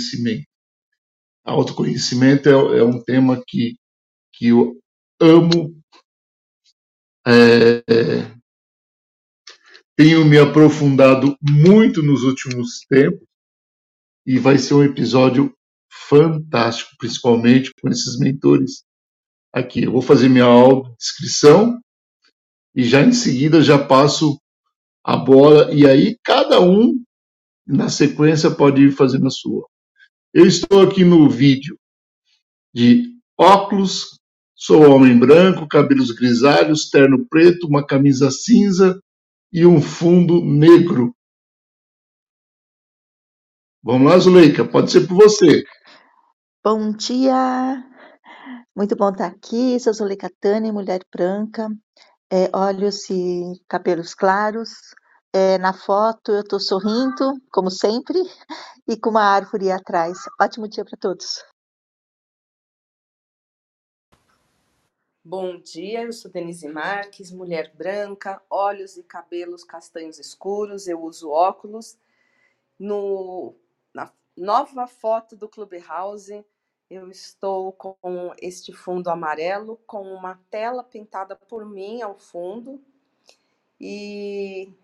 autoconhecimento. Autoconhecimento é, é um tema que, que eu amo, é, tenho me aprofundado muito nos últimos tempos e vai ser um episódio fantástico, principalmente com esses mentores aqui. Eu vou fazer minha audiodescrição e já em seguida já passo a bola e aí cada um na sequência pode ir fazendo a sua. Eu estou aqui no vídeo de óculos, sou homem branco, cabelos grisalhos, terno preto, uma camisa cinza e um fundo negro. Vamos lá, Zuleika, pode ser por você. Bom dia! Muito bom estar aqui. Sou Zuleika Tani, mulher branca, é, olhos e cabelos claros. É, na foto eu estou sorrindo, como sempre, e com uma árvore atrás. Ótimo dia para todos. Bom dia, eu sou Denise Marques, mulher branca, olhos e cabelos castanhos escuros, eu uso óculos. No, na nova foto do Clubhouse, eu estou com este fundo amarelo, com uma tela pintada por mim ao fundo, e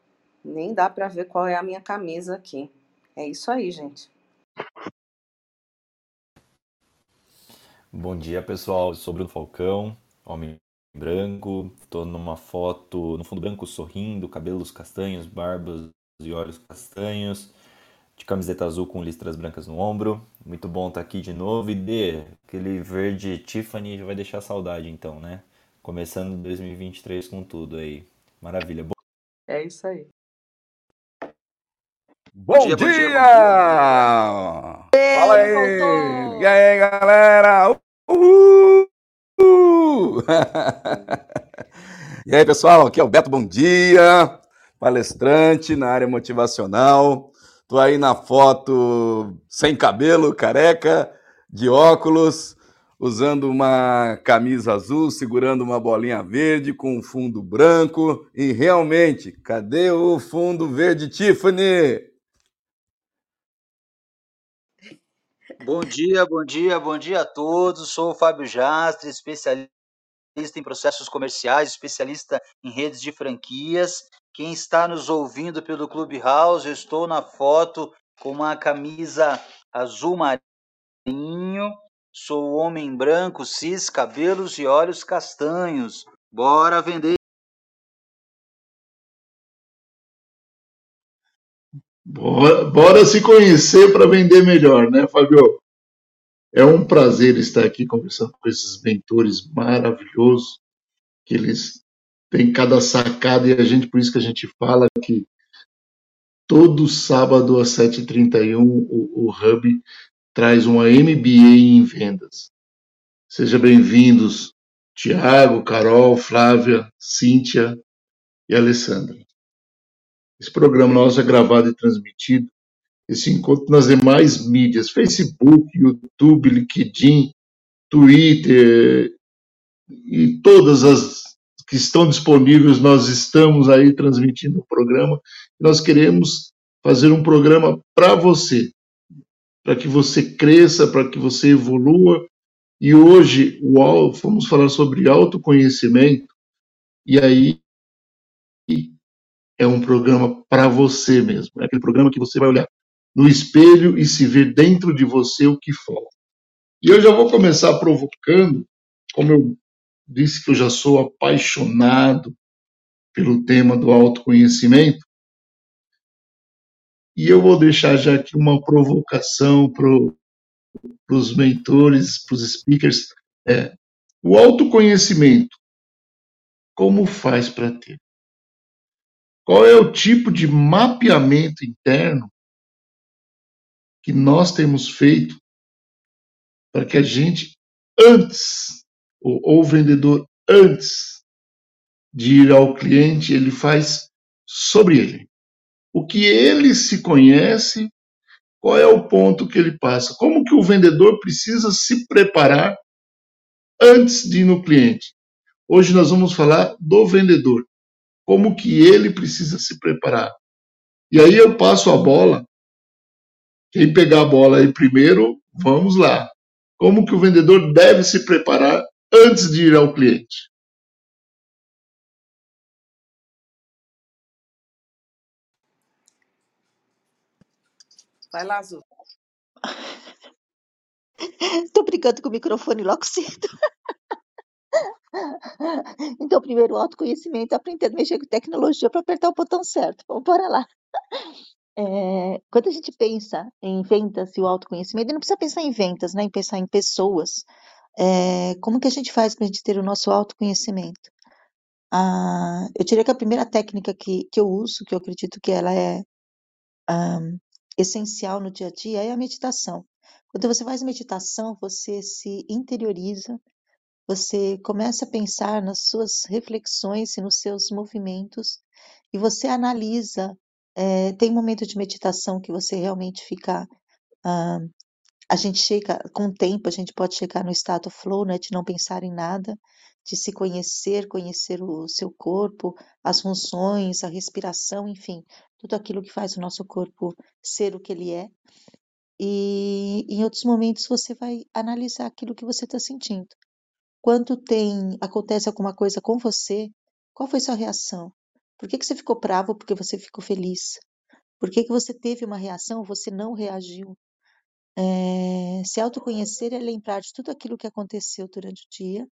nem dá para ver qual é a minha camisa aqui. É isso aí, gente. Bom dia, pessoal. Eu sou Bruno Falcão, homem branco. Estou numa foto no fundo branco sorrindo, cabelos castanhos, barbas e olhos castanhos de camiseta azul com listras brancas no ombro. Muito bom estar tá aqui de novo. E D, aquele verde Tiffany já vai deixar saudade então, né? Começando 2023 com tudo aí. Maravilha. É isso aí. Bom, bom dia! Bom dia! Bom dia. Fala aí! E aí, galera? Uhul! e aí, pessoal? Aqui é o Beto Bom Dia, palestrante na área motivacional. Tô aí na foto sem cabelo, careca, de óculos, usando uma camisa azul, segurando uma bolinha verde com um fundo branco. E realmente, cadê o fundo verde Tiffany? Bom dia, bom dia, bom dia a todos. Sou o Fábio Jastre, especialista em processos comerciais, especialista em redes de franquias quem está nos ouvindo pelo Clubhouse, eu estou na foto com uma camisa azul marinho. Sou homem branco, cis, cabelos e olhos castanhos. Bora vender. Bora, bora se conhecer para vender melhor, né, Fabio? É um prazer estar aqui conversando com esses mentores maravilhosos que eles tem cada sacada e a gente, por isso que a gente fala que todo sábado às 7h31 o, o Hub traz uma MBA em vendas. Sejam bem-vindos, Tiago, Carol, Flávia, Cíntia e Alessandra. Esse programa nosso é gravado e transmitido. Esse encontro nas demais mídias, Facebook, YouTube, LinkedIn, Twitter e todas as que estão disponíveis, nós estamos aí transmitindo o programa. Nós queremos fazer um programa para você, para que você cresça, para que você evolua. E hoje vamos falar sobre autoconhecimento. E aí é um programa para você mesmo. É aquele programa que você vai olhar no espelho e se ver dentro de você o que falta. E eu já vou começar provocando, como eu disse que eu já sou apaixonado pelo tema do autoconhecimento. E eu vou deixar já aqui uma provocação para os mentores, para os speakers. É, o autoconhecimento, como faz para ter? Qual é o tipo de mapeamento interno que nós temos feito para que a gente, antes ou o vendedor, antes de ir ao cliente, ele faz sobre ele. O que ele se conhece, qual é o ponto que ele passa, como que o vendedor precisa se preparar antes de ir no cliente. Hoje nós vamos falar do vendedor, como que ele precisa se preparar. E aí eu passo a bola, Quem pegar a bola aí primeiro, vamos lá. Como que o vendedor deve se preparar antes de ir ao cliente? Vai lá, Azul. Estou brincando com o microfone logo cedo. Então, primeiro, o autoconhecimento, aprender a mexer com tecnologia para apertar o botão certo. Vamos para lá. É, quando a gente pensa em vendas e o autoconhecimento, não precisa pensar em vendas, né? Em pensar em pessoas. É, como que a gente faz para a gente ter o nosso autoconhecimento? Ah, eu diria que a primeira técnica que, que eu uso, que eu acredito que ela é ah, essencial no dia a dia, é a meditação. Quando você faz meditação, você se interioriza, você começa a pensar nas suas reflexões e nos seus movimentos, e você analisa. É, tem momento de meditação que você realmente fica. Ah, a gente chega, com o tempo, a gente pode chegar no estado flow, né, de não pensar em nada, de se conhecer, conhecer o seu corpo, as funções, a respiração, enfim, tudo aquilo que faz o nosso corpo ser o que ele é. E em outros momentos você vai analisar aquilo que você está sentindo. Quando tem acontece alguma coisa com você, qual foi sua reação? Por que, que você ficou bravo? Porque você ficou feliz? Por que, que você teve uma reação? Você não reagiu? É, se autoconhecer é lembrar de tudo aquilo que aconteceu durante o dia,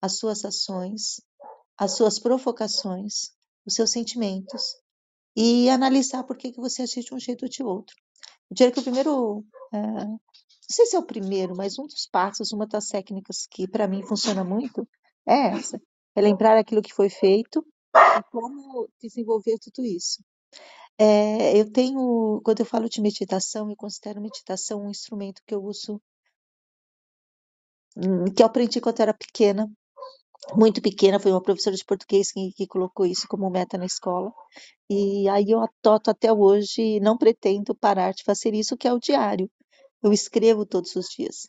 as suas ações, as suas provocações, os seus sentimentos e analisar por que, que você agiu de um jeito ou de outro. Eu diria que o primeiro, é, não sei se é o primeiro, mas um dos passos, uma das técnicas que para mim funciona muito é essa: é lembrar aquilo que foi feito e como desenvolver tudo isso. É, eu tenho, quando eu falo de meditação, eu considero meditação um instrumento que eu uso, hum, que eu aprendi quando eu era pequena, muito pequena, foi uma professora de português que, que colocou isso como meta na escola. E aí eu adoto até hoje, não pretendo parar de fazer isso, que é o diário. Eu escrevo todos os dias.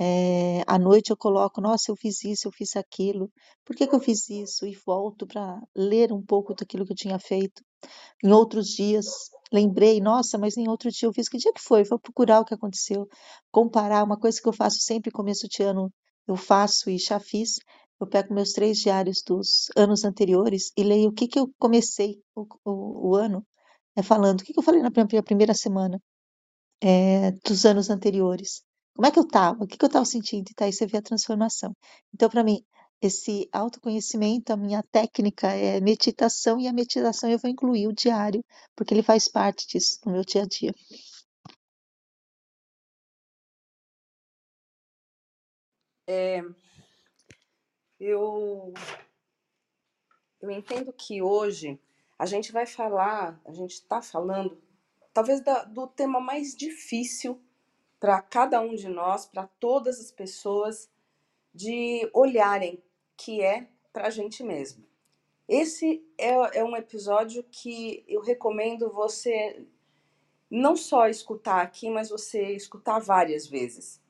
É, à noite eu coloco, nossa, eu fiz isso, eu fiz aquilo, por que, que eu fiz isso? E volto para ler um pouco daquilo que eu tinha feito. Em outros dias, lembrei, nossa, mas em outro dia eu fiz, que dia que foi? Vou procurar o que aconteceu, comparar, uma coisa que eu faço sempre começo de ano, eu faço e já fiz, eu pego meus três diários dos anos anteriores e leio o que, que eu comecei o, o, o ano é, falando, o que, que eu falei na primeira semana é, dos anos anteriores. Como é que eu estava? O que, que eu estava sentindo? E tá aí você vê a transformação. Então, para mim, esse autoconhecimento, a minha técnica é meditação, e a meditação eu vou incluir o diário, porque ele faz parte disso no meu dia a dia. É, eu, eu entendo que hoje a gente vai falar, a gente está falando, talvez da, do tema mais difícil para cada um de nós, para todas as pessoas, de olharem, que é para a gente mesmo. Esse é, é um episódio que eu recomendo você não só escutar aqui, mas você escutar várias vezes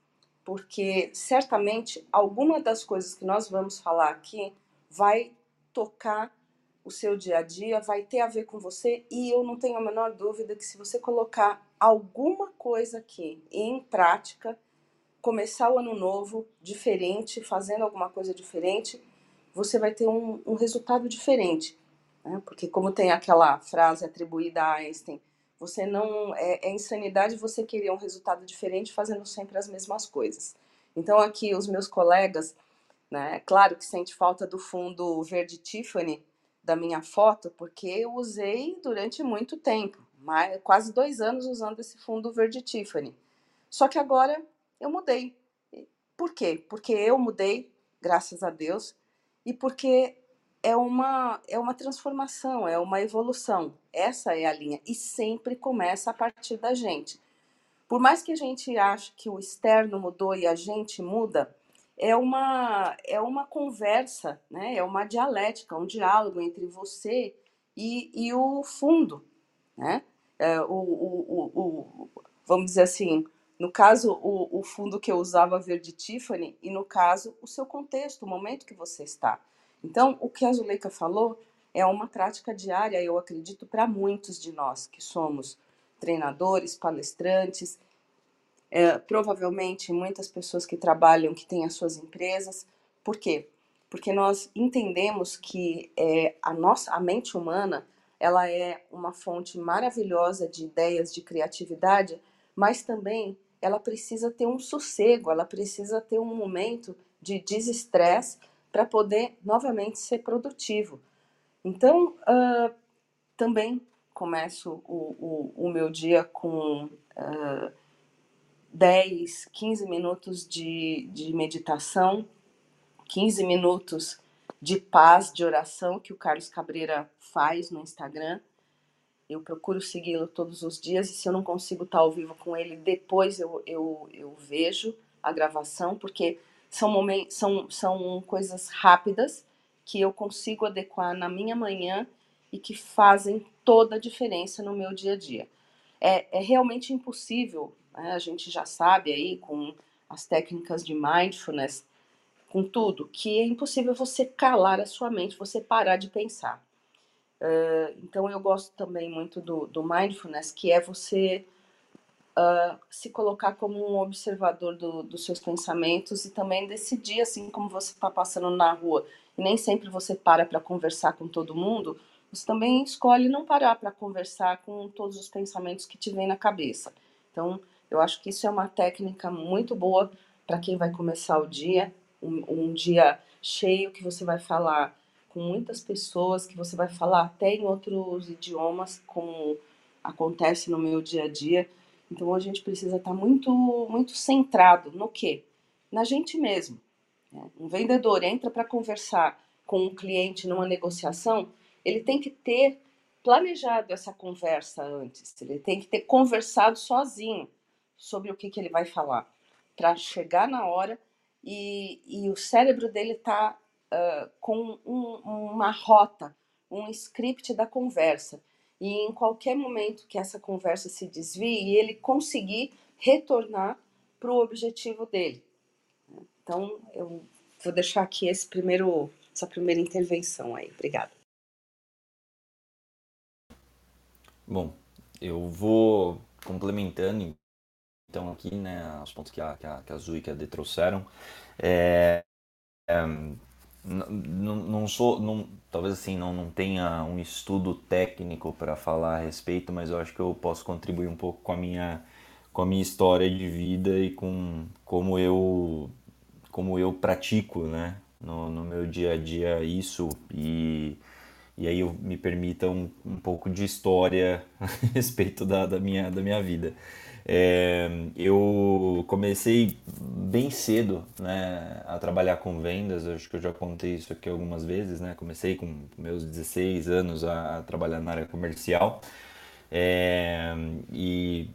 porque certamente alguma das coisas que nós vamos falar aqui vai tocar o seu dia a dia, vai ter a ver com você e eu não tenho a menor dúvida que se você colocar alguma coisa aqui em prática, começar o ano novo diferente, fazendo alguma coisa diferente, você vai ter um, um resultado diferente. Né? Porque como tem aquela frase atribuída a Einstein, você não é, é insanidade você querer um resultado diferente fazendo sempre as mesmas coisas. Então aqui os meus colegas, né, claro que sente falta do fundo verde Tiffany da minha foto, porque eu usei durante muito tempo, mais, quase dois anos usando esse fundo verde Tiffany. Só que agora eu mudei. Por quê? Porque eu mudei, graças a Deus, e porque é uma, é uma transformação, é uma evolução. Essa é a linha. E sempre começa a partir da gente. Por mais que a gente ache que o externo mudou e a gente muda, é uma, é uma conversa, né? é uma dialética, um diálogo entre você e, e o fundo. Né? É, o, o, o, o, vamos dizer assim, no caso, o, o fundo que eu usava verde Tiffany, e no caso, o seu contexto, o momento que você está. Então, o que a Zuleika falou é uma prática diária, eu acredito, para muitos de nós que somos treinadores, palestrantes é, provavelmente muitas pessoas que trabalham, que têm as suas empresas. Por quê? Porque nós entendemos que é, a nossa a mente humana ela é uma fonte maravilhosa de ideias, de criatividade, mas também ela precisa ter um sossego, ela precisa ter um momento de desestresse para poder novamente ser produtivo. Então, uh, também começo o, o, o, meu dia com uh, 10, 15 minutos de, de meditação, 15 minutos de paz, de oração que o Carlos Cabreira faz no Instagram. Eu procuro segui-lo todos os dias e se eu não consigo estar ao vivo com ele, depois eu, eu, eu vejo a gravação, porque são, momentos, são, são coisas rápidas que eu consigo adequar na minha manhã e que fazem toda a diferença no meu dia a dia. É, é realmente impossível, né? a gente já sabe aí com as técnicas de mindfulness, com tudo, que é impossível você calar a sua mente, você parar de pensar. Uh, então eu gosto também muito do, do mindfulness, que é você uh, se colocar como um observador do, dos seus pensamentos e também decidir, assim como você está passando na rua e nem sempre você para para conversar com todo mundo, você também escolhe não parar para conversar com todos os pensamentos que te vêm na cabeça. Então, eu acho que isso é uma técnica muito boa para quem vai começar o dia, um, um dia cheio que você vai falar com muitas pessoas, que você vai falar até em outros idiomas, como acontece no meu dia a dia. Então a gente precisa estar tá muito, muito centrado no quê? Na gente mesmo. Né? Um vendedor entra para conversar com um cliente numa negociação, ele tem que ter planejado essa conversa antes, ele tem que ter conversado sozinho sobre o que, que ele vai falar, para chegar na hora e, e o cérebro dele está uh, com um, uma rota, um script da conversa. E em qualquer momento que essa conversa se desvie, ele conseguir retornar para o objetivo dele. Então, eu vou deixar aqui esse primeiro, essa primeira intervenção aí. Obrigada. Bom, eu vou complementando então aqui, né, os pontos que a, que a, que a e que a D trouxeram. É, é, não sou, não, talvez assim, não, não tenha um estudo técnico para falar a respeito, mas eu acho que eu posso contribuir um pouco com a minha, com a minha história de vida e com como eu, como eu pratico, né, no, no meu dia a dia isso e e aí eu me permita um, um pouco de história a respeito da, da, minha, da minha vida. É, eu comecei bem cedo né, a trabalhar com vendas, acho que eu já contei isso aqui algumas vezes, né? Comecei com meus 16 anos a, a trabalhar na área comercial. É, e,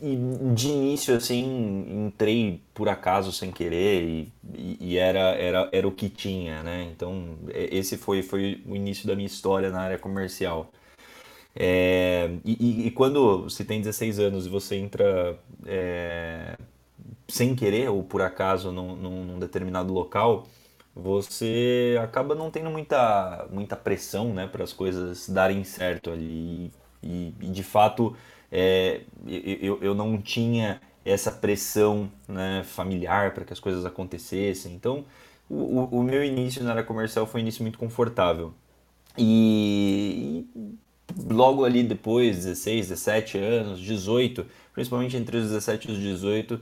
e, de início assim entrei por acaso sem querer e, e, era, era, era o que tinha, né? Então esse foi, foi o início da minha história na área comercial. É, e, e, quando você tem 16 anos e você entra é, sem querer ou por acaso num, num, determinado local, você acaba não tendo muita, muita pressão né, para as coisas darem certo ali. E, e de fato, é, eu, eu não tinha essa pressão né, familiar para que as coisas acontecessem. Então, o, o meu início na área comercial foi um início muito confortável. E, logo ali depois, 16, 17 anos, 18, principalmente entre os 17 e os 18,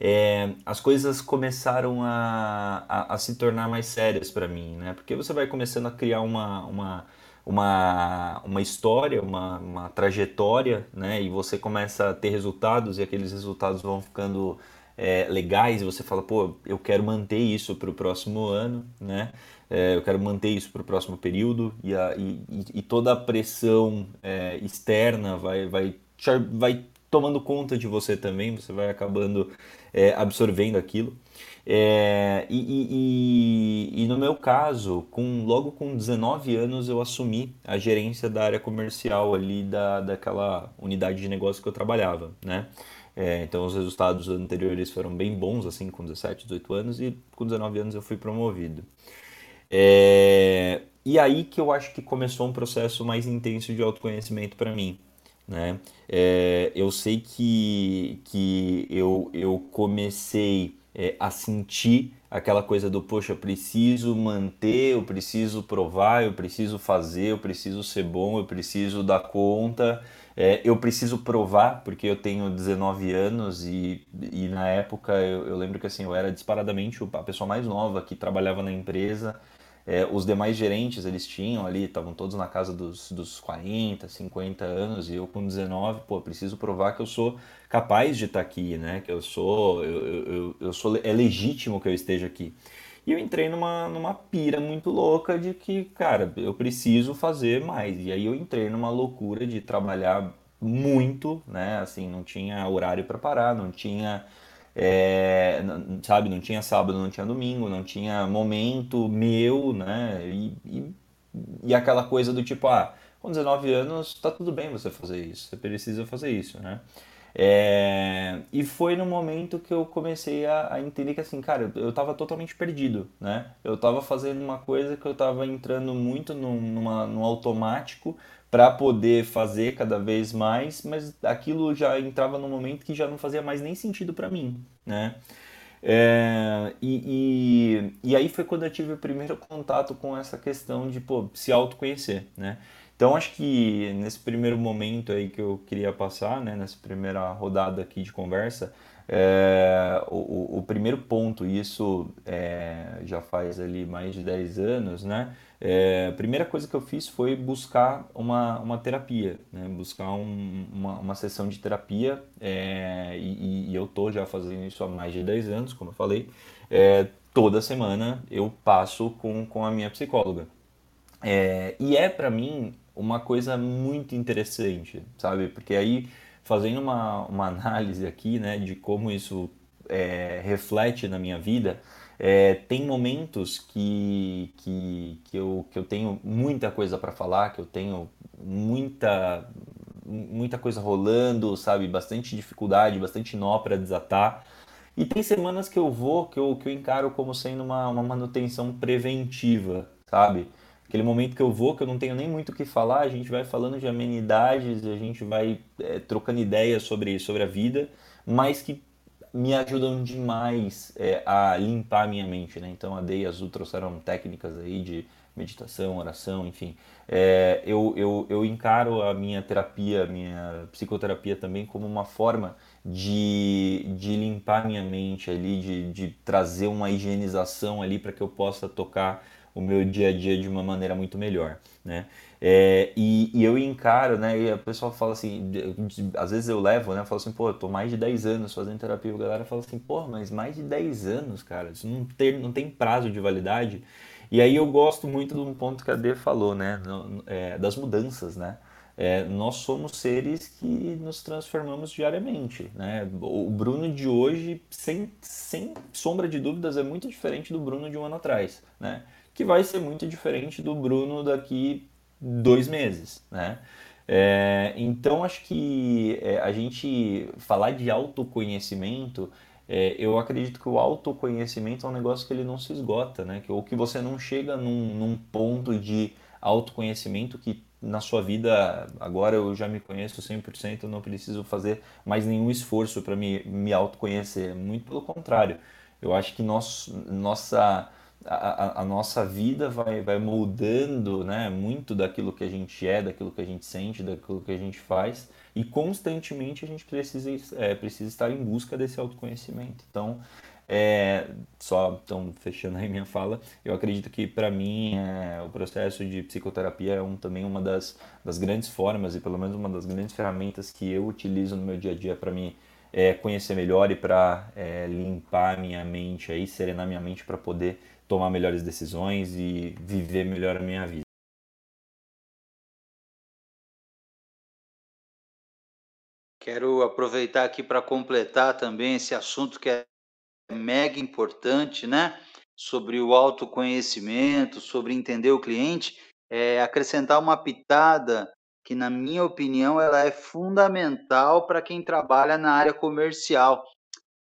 é, as coisas começaram a, a, a se tornar mais sérias para mim, né? Porque você vai começando a criar uma, uma, uma, uma história, uma, uma trajetória, né? E você começa a ter resultados e aqueles resultados vão ficando é, legais e você fala, pô, eu quero manter isso para o próximo ano, né? É, eu quero manter isso para o próximo período e, a, e, e, toda a pressão é, externa vai, vai, vai tomando conta de você também, você vai acabando é, absorvendo aquilo. É, e, e, e, no meu caso, com, logo com 19 anos, eu assumi a gerência da área comercial ali da, daquela unidade de negócio que eu trabalhava, né? É, então os resultados anteriores foram bem bons, assim, com 17, 18 anos, e com 19 anos eu fui promovido. É, e aí que eu acho que começou um processo mais intenso de autoconhecimento para mim. né? É, eu sei que, que eu, eu comecei é, a sentir aquela coisa do, poxa, eu preciso manter, eu preciso provar, eu preciso fazer, eu preciso ser bom, eu preciso dar conta, é, eu preciso provar, porque eu tenho 19 anos e, e na época eu, eu lembro que assim, eu era disparadamente a pessoa mais nova que trabalhava na empresa, é, os demais gerentes, eles tinham ali, estavam todos na casa dos, dos 40, 50 anos, e eu com 19, pô, preciso provar que eu sou capaz de estar aqui, né? Que eu sou, eu, eu, eu sou, é legítimo que eu esteja aqui. E eu entrei numa, numa pira muito louca de que, cara, eu preciso fazer mais. E aí eu entrei numa loucura de trabalhar muito, né? Assim, não tinha horário para parar, não tinha é, sabe, não tinha sábado, não tinha domingo, não tinha momento meu, né? E, e, e, aquela coisa do tipo, ah, com 19 anos tá tudo bem você fazer isso, você precisa fazer isso, né? É, e foi no momento que eu comecei a, a, entender que assim, cara, eu, eu tava totalmente perdido, né? Eu tava fazendo uma coisa que eu tava entrando muito num, numa, num automático para poder fazer cada vez mais, mas aquilo já entrava num momento que já não fazia mais nem sentido para mim, né? É, e, e, e, aí foi quando eu tive o primeiro contato com essa questão de pô, se autoconhecer, né? Então acho que nesse primeiro momento aí que eu queria passar, né, nessa primeira rodada aqui de conversa, é, o, o, primeiro ponto, e isso é, já faz ali mais de 10 anos, né? É, a primeira coisa que eu fiz foi buscar uma, uma terapia, né? buscar um, uma, uma sessão de terapia, é, e, e, eu tô já fazendo isso há mais de 10 anos, como eu falei. É, toda semana eu passo com, com a minha psicóloga. É, e é para mim uma coisa muito interessante, sabe? Porque aí fazendo uma, uma análise aqui, né, de como isso é, reflete na minha vida, é, tem momentos que, que, que, eu, que eu tenho muita coisa para falar, que eu tenho muita, muita coisa rolando, sabe? Bastante dificuldade, bastante nó para desatar. E tem semanas que eu vou, que eu, que eu encaro como sendo uma, uma manutenção preventiva, sabe? aquele momento que eu vou, que eu não tenho nem muito o que falar, a gente vai falando de amenidades, a gente vai é, trocando ideias sobre, sobre a vida, mas que me ajudam demais é, a limpar a minha mente, né? Então a Dei e a Azul trouxeram técnicas aí de meditação, oração, enfim. É, eu, eu, eu encaro a minha terapia, a minha psicoterapia também como uma forma de, de limpar minha mente ali, de, de trazer uma higienização ali para que eu possa tocar o meu dia a dia de uma maneira muito melhor, né? É, e, e, eu encaro, né? E a pessoa fala assim, às vezes eu levo, né? Eu falo assim, pô, eu tô mais de 10 anos fazendo terapia. A galera fala assim, pô, mas mais de 10 anos, cara, isso não tem, não tem prazo de validade. E aí eu gosto muito de um ponto que a D falou, né? É, das mudanças, né? É, nós somos seres que nos transformamos diariamente. Né? O Bruno de hoje, sem, sem sombra de dúvidas, é muito diferente do Bruno de um ano atrás. Né? que vai ser muito diferente do Bruno daqui dois meses, né? É, então acho que é, a gente falar de autoconhecimento, é, eu acredito que o autoconhecimento é um negócio que ele não se esgota, né? Que, ou que você não chega num, num ponto de autoconhecimento que na sua vida, agora eu já me conheço 100%, eu não preciso fazer mais nenhum esforço para me, me autoconhecer. Muito pelo contrário. Eu acho que nossa a, a, nossa vida vai, vai moldando né, muito daquilo que a gente é, daquilo que a gente sente, daquilo que a gente faz, e constantemente a gente precisa, é, precisa estar em busca desse autoconhecimento. Então, é, só então, fechando aí minha fala, eu acredito que para mim é, o processo de psicoterapia é um, também uma das, das grandes formas e pelo menos uma das grandes ferramentas que eu utilizo no meu dia a dia para me é, conhecer melhor e para é, limpar minha mente aí, serenar minha mente para poder tomar melhores decisões e viver melhor a minha vida. Quero aproveitar aqui para completar também esse assunto que é mega importante, né? Sobre o autoconhecimento, sobre entender o cliente, é acrescentar uma pitada que, na minha opinião, ela é fundamental para quem trabalha na área comercial,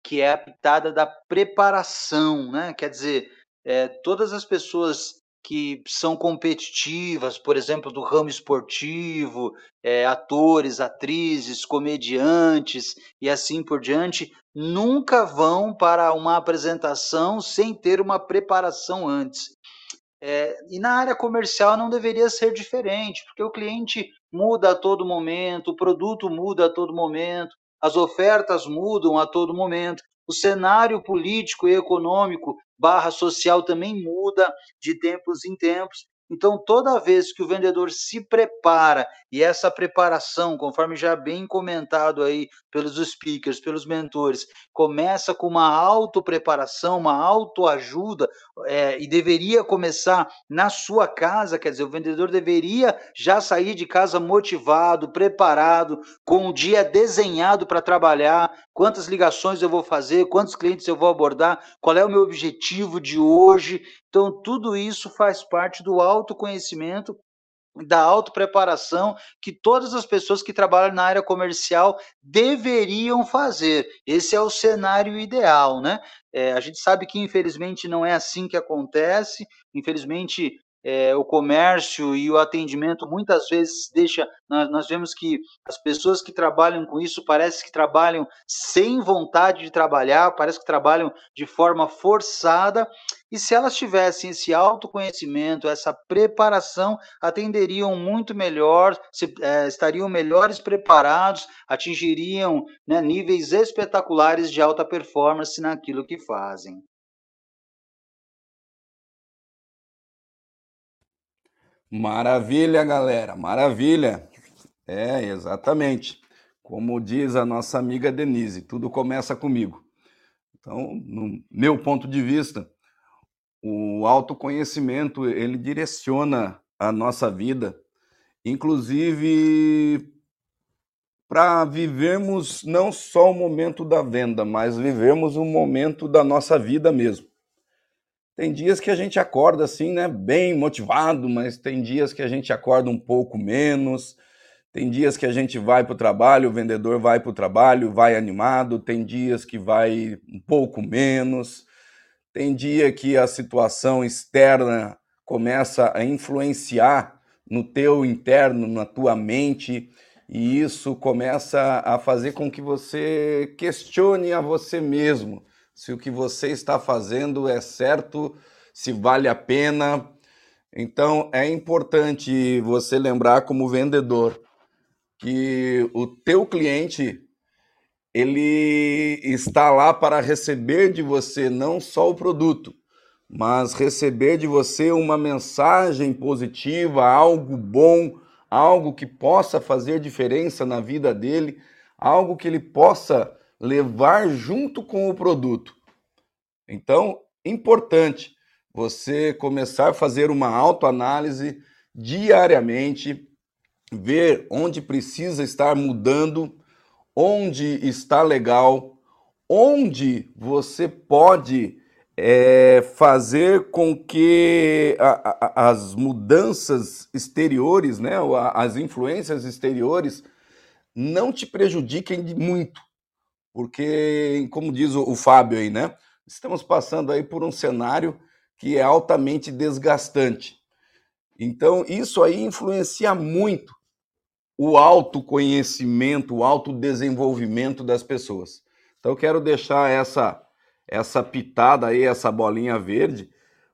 que é a pitada da preparação, né? Quer dizer, é, todas as pessoas que são competitivas, por exemplo, do ramo esportivo, é, atores, atrizes, comediantes e assim por diante, nunca vão para uma apresentação sem ter uma preparação antes. É, e na área comercial não deveria ser diferente, porque o cliente muda a todo momento, o produto muda a todo momento, as ofertas mudam a todo momento, o cenário político e econômico barra social também muda de tempos em tempos. Então, toda vez que o vendedor se prepara, e essa preparação, conforme já bem comentado aí pelos speakers, pelos mentores, começa com uma autopreparação, uma autoajuda, é, e deveria começar na sua casa, quer dizer, o vendedor deveria já sair de casa motivado, preparado, com o dia desenhado para trabalhar, quantas ligações eu vou fazer, quantos clientes eu vou abordar, qual é o meu objetivo de hoje. Então, tudo isso faz parte do autoconhecimento da autopreparação que todas as pessoas que trabalham na área comercial deveriam fazer. Esse é o cenário ideal, né? É, a gente sabe que infelizmente não é assim que acontece. Infelizmente é, o comércio e o atendimento muitas vezes deixa. Nós, nós, vemos que as pessoas que trabalham com isso parece que trabalham sem vontade de trabalhar, parece que trabalham de forma forçada. E se elas tivessem esse autoconhecimento, essa preparação, atenderiam muito melhor, se, é, estariam melhores preparados, atingiriam né, níveis espetaculares de alta performance naquilo que fazem. Maravilha, galera, maravilha. É, exatamente. Como diz a nossa amiga Denise, tudo começa comigo. Então, no meu ponto de vista, o autoconhecimento, ele direciona a nossa vida, inclusive para vivermos não só o momento da venda, mas vivermos o momento da nossa vida mesmo. Tem dias que a gente acorda assim, né, bem motivado, mas tem dias que a gente acorda um pouco menos. Tem dias que a gente vai para o trabalho, o vendedor vai para o trabalho, vai animado. Tem dias que vai um pouco menos. Tem dia que a situação externa começa a influenciar no teu interno, na tua mente, e isso começa a fazer com que você questione a você mesmo se o que você está fazendo é certo, se vale a pena. Então é importante você lembrar como vendedor que o teu cliente ele está lá para receber de você não só o produto, mas receber de você uma mensagem positiva, algo bom, algo que possa fazer diferença na vida dele, algo que ele possa levar junto com o produto. Então, importante você começar a fazer uma autoanálise diariamente, ver onde precisa estar mudando, onde está legal, onde você pode é, fazer com que a, a, as mudanças exteriores, né, as influências exteriores, não te prejudiquem muito. Porque, como diz o, Fábio aí, né? Estamos passando aí por um cenário que é altamente desgastante. Então, isso aí influencia muito o autoconhecimento, o autodesenvolvimento das pessoas. Então, eu quero deixar essa, essa pitada aí, essa bolinha verde,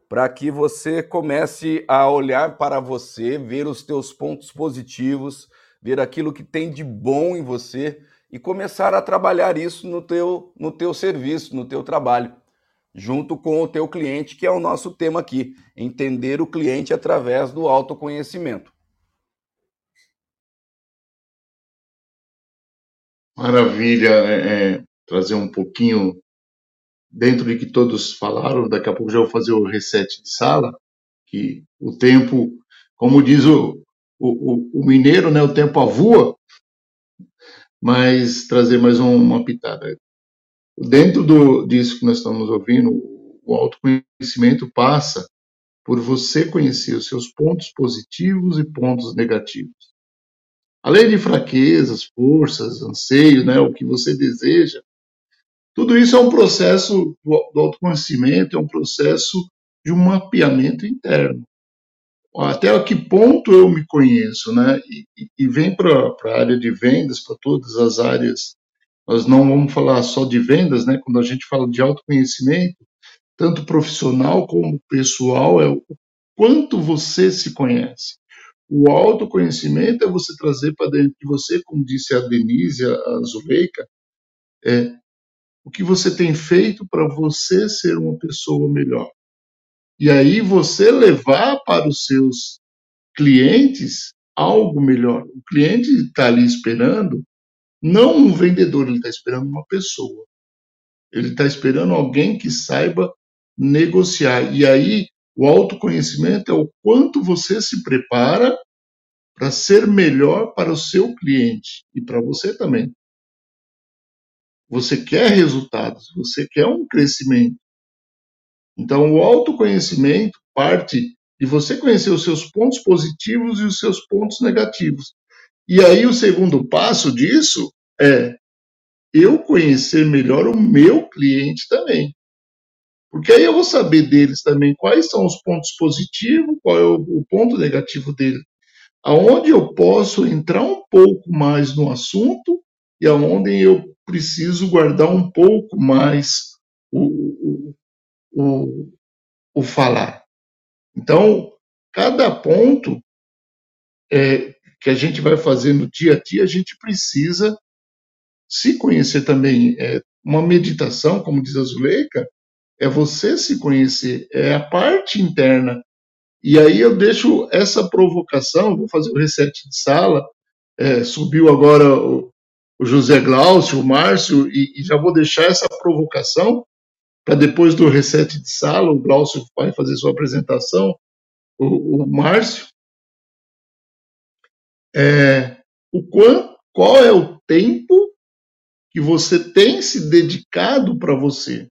para que você comece a olhar para você, ver os teus pontos positivos, ver aquilo que tem de bom em você e começar a trabalhar isso no teu, no teu serviço, no teu trabalho, junto com o teu cliente, que é o nosso tema aqui, entender o cliente através do autoconhecimento. Maravilha, é, é, trazer um pouquinho dentro de que todos falaram, daqui a pouco já vou fazer o reset de sala, que o tempo, como diz o, o, o mineiro, né, o tempo avua, mas trazer mais uma pitada. Dentro do, disso que nós estamos ouvindo, o autoconhecimento passa por você conhecer os seus pontos positivos e pontos negativos. Além de fraquezas, forças, anseio, né, o que você deseja, tudo isso é um processo do autoconhecimento, é um processo de um mapeamento interno. Até que ponto eu me conheço, né? E, e vem para a área de vendas, para todas as áreas. Nós não vamos falar só de vendas, né? Quando a gente fala de autoconhecimento, tanto profissional como pessoal, é o quanto você se conhece. O autoconhecimento é você trazer para dentro de você, como disse a Denise, a Zuleika, é, o que você tem feito para você ser uma pessoa melhor. E aí você levar para os seus clientes algo melhor. O cliente está ali esperando não um vendedor, ele está esperando uma pessoa. Ele está esperando alguém que saiba negociar. E aí o autoconhecimento é o quanto você se prepara para ser melhor para o seu cliente e para você também. Você quer resultados, você quer um crescimento. Então, o autoconhecimento parte de você conhecer os seus pontos positivos e os seus pontos negativos. E aí, o segundo passo disso é eu conhecer melhor o meu cliente também. Porque aí eu vou saber deles também quais são os pontos positivos, qual é o, ponto negativo dele. Aonde eu posso entrar um pouco mais no assunto e aonde eu preciso guardar um pouco mais o, o, o, falar. Então, cada ponto é, que a gente vai fazer no dia a dia, a gente precisa se conhecer também. É, uma meditação, como diz a Zuleika, é você se conhecer, é a parte interna. E aí eu deixo essa provocação, vou fazer o reset de sala, é, subiu agora o, o, José Glaucio, o Márcio, e, e já vou deixar essa provocação para depois do reset de sala, o Glaucio vai fazer sua apresentação, o, o Márcio, é, o qual, qual é o tempo que você tem se dedicado para você?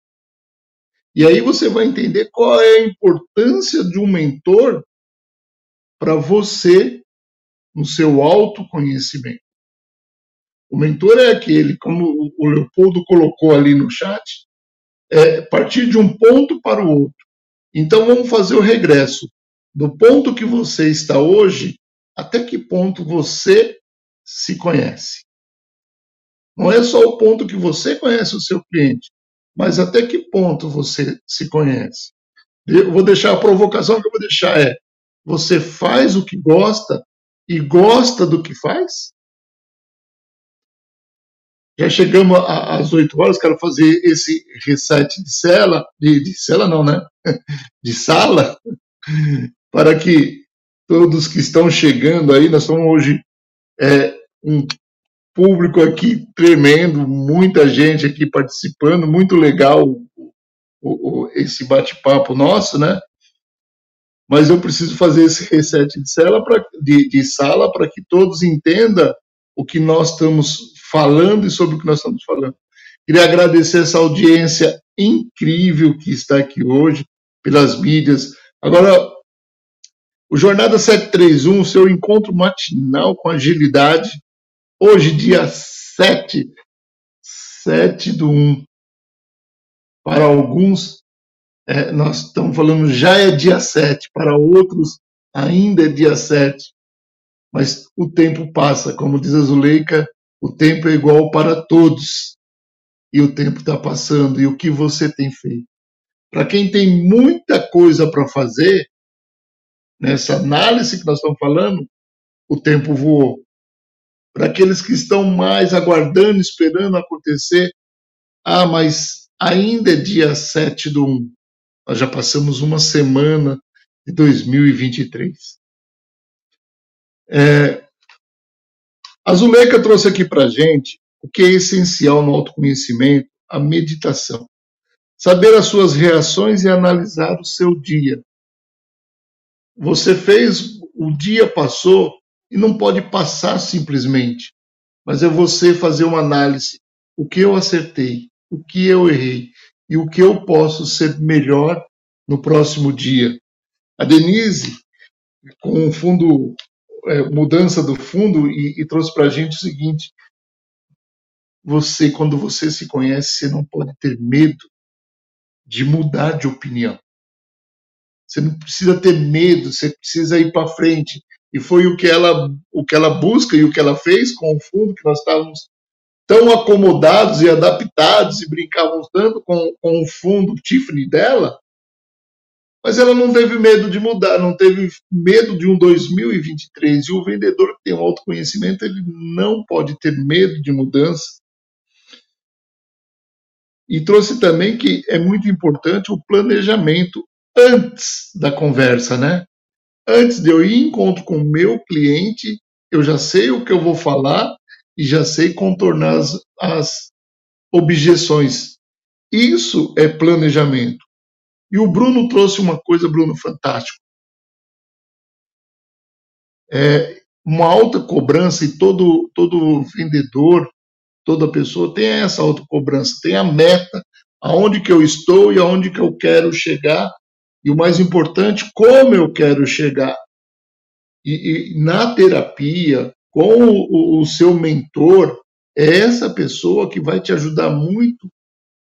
E aí você vai entender qual é a importância de um mentor para você no seu autoconhecimento. O mentor é aquele, como o Leopoldo colocou ali no chat, é partir de um ponto para o outro. Então vamos fazer o regresso. Do ponto que você está hoje, até que ponto você se conhece. Não é só o ponto que você conhece o seu cliente, mas até que ponto você se conhece. Eu vou deixar a provocação que eu vou deixar é: você faz o que gosta e gosta do que faz? Já chegamos às 8 horas, quero fazer esse reset de cela, de, de cela não, né? De sala, para que todos que estão chegando aí, nós estamos hoje é, um público aqui tremendo, muita gente aqui participando, muito legal o, o, esse bate-papo nosso, né? Mas eu preciso fazer esse reset de, cela pra, de, de sala para que todos entendam o que nós estamos falando e sobre o que nós estamos falando. Queria agradecer essa audiência incrível que está aqui hoje, pelas mídias. Agora, o Jornada 731, seu encontro matinal com agilidade, hoje, dia 7, 7 do 1. Para alguns, é, nós estamos falando já é dia 7, para outros, ainda é dia 7. Mas o tempo passa, como diz a Zuleika, o tempo é igual para todos. E o tempo está passando. E o que você tem feito? Para quem tem muita coisa para fazer, nessa análise que nós estamos falando, o tempo voou. Para aqueles que estão mais aguardando, esperando acontecer, ah, mas ainda é dia 7 do 1. Nós já passamos uma semana de 2023. É, a Zuleika trouxe aqui para gente o que é essencial no autoconhecimento, a meditação. Saber as suas reações e analisar o seu dia. Você fez, o dia passou e não pode passar simplesmente, mas é você fazer uma análise. O que eu acertei, o que eu errei e o que eu posso ser melhor no próximo dia. A Denise, com o fundo é, mudança do fundo e, e trouxe para a gente o seguinte: você, quando você se conhece, você não pode ter medo de mudar de opinião. Você não precisa ter medo, você precisa ir para frente. E foi o que ela o que ela busca e o que ela fez com o fundo que nós estávamos tão acomodados e adaptados e brincávamos tanto com, com o fundo Tiffany dela, mas ela não teve medo de mudar, não teve medo de um 2023. E o vendedor que tem um autoconhecimento, ele não pode ter medo de mudança. E trouxe também que é muito importante o planejamento antes da conversa, né? Antes de eu ir em encontro com o meu cliente, eu já sei o que eu vou falar e já sei contornar as, as objeções. Isso é planejamento. E o Bruno trouxe uma coisa, Bruno, fantástico. É uma alta cobrança e todo, todo vendedor, toda pessoa tem essa autocobrança, tem a meta, aonde que eu estou e aonde que eu quero chegar e o mais importante, como eu quero chegar. E, e na terapia, com o, o seu mentor, é essa pessoa que vai te ajudar muito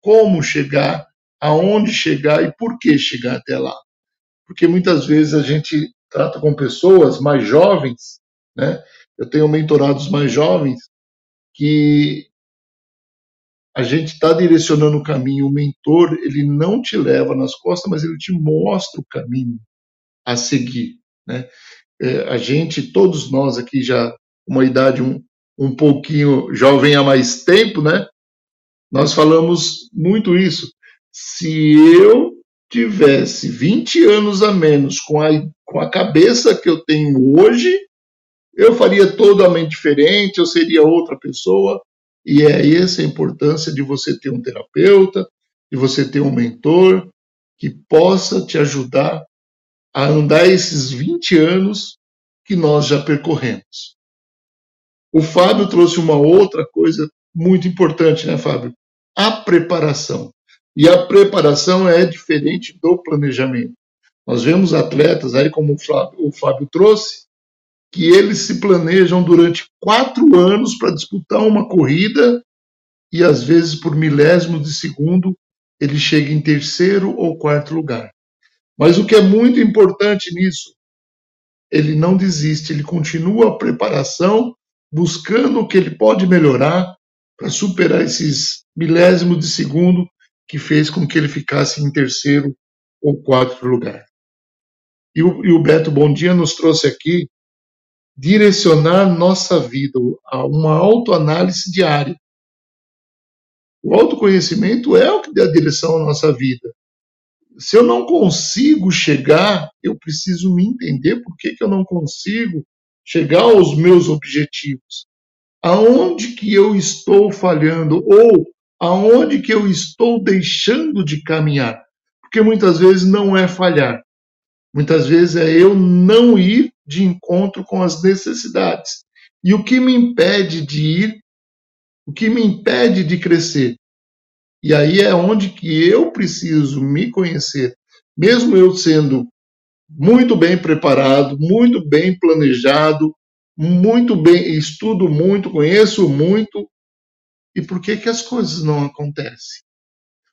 como chegar, aonde chegar e por que chegar até lá. Porque muitas vezes a gente trata com pessoas mais jovens, né? Eu tenho mentorados mais jovens que a gente está direcionando o caminho. O mentor, ele não te leva nas costas, mas ele te mostra o caminho a seguir. Né? É, a gente, todos nós aqui já, uma idade um, um pouquinho jovem há mais tempo, né? Nós falamos muito isso. Se eu tivesse 20 anos a menos com a, com a cabeça que eu tenho hoje, eu faria totalmente diferente, eu seria outra pessoa, e é essa a importância de você ter um terapeuta, de você ter um mentor que possa te ajudar a andar esses 20 anos que nós já percorremos. O Fábio trouxe uma outra coisa muito importante, né, Fábio? A preparação. E a preparação é diferente do planejamento. Nós vemos atletas aí, como o Fábio, o Fábio trouxe, que eles se planejam durante quatro anos para disputar uma corrida e às vezes por milésimo de segundo ele chega em terceiro ou quarto lugar. Mas o que é muito importante nisso, ele não desiste, ele continua a preparação, buscando o que ele pode melhorar para superar esses milésimos de segundo que fez com que ele ficasse em terceiro ou quarto lugar. E o, e o Beto Bom Dia nos trouxe aqui direcionar nossa vida a uma autoanálise diária. O autoconhecimento é o que dá direção à nossa vida. Se eu não consigo chegar, eu preciso me entender por que, que eu não consigo chegar aos meus objetivos. Aonde que eu estou falhando ou aonde que eu estou deixando de caminhar? Porque muitas vezes não é falhar. Muitas vezes é eu não ir de encontro com as necessidades. E o que me impede de ir, o que me impede de crescer? E aí é onde que eu preciso me conhecer, mesmo eu sendo muito bem preparado, muito bem planejado, muito bem, estudo muito, conheço muito. E por que que as coisas não acontecem?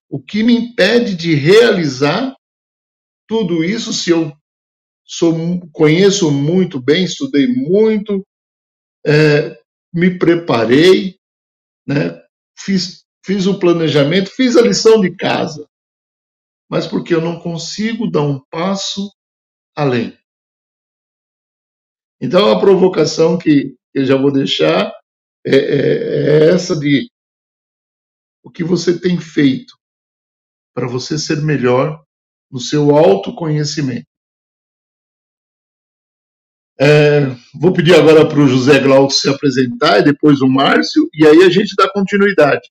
O que me impede de realizar tudo isso se eu sou, conheço muito bem, estudei muito, é, me preparei, né, fiz, fiz o planejamento, fiz a lição de casa, mas porque eu não consigo dar um passo além. Então, a provocação que eu já vou deixar é, é, é essa de o que você tem feito para você ser melhor no seu autoconhecimento. É, vou pedir agora para o José Glauco se apresentar e depois o Márcio, e aí a gente dá continuidade.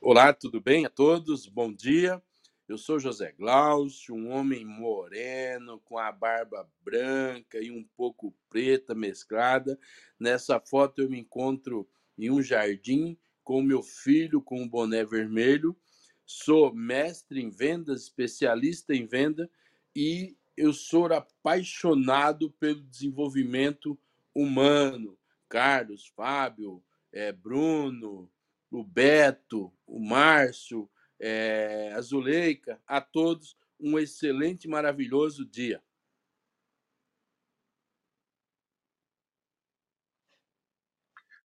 Olá, tudo bem a todos? Bom dia. Eu sou José Glaucio, um homem moreno, com a barba branca e um pouco preta mesclada. Nessa foto eu me encontro em um jardim com meu filho com um boné vermelho. Sou mestre em vendas, especialista em venda e eu sou apaixonado pelo desenvolvimento humano. Carlos, Fábio, é, Bruno, o Beto, o Márcio, é, a Zuleika, a todos, um excelente, maravilhoso dia.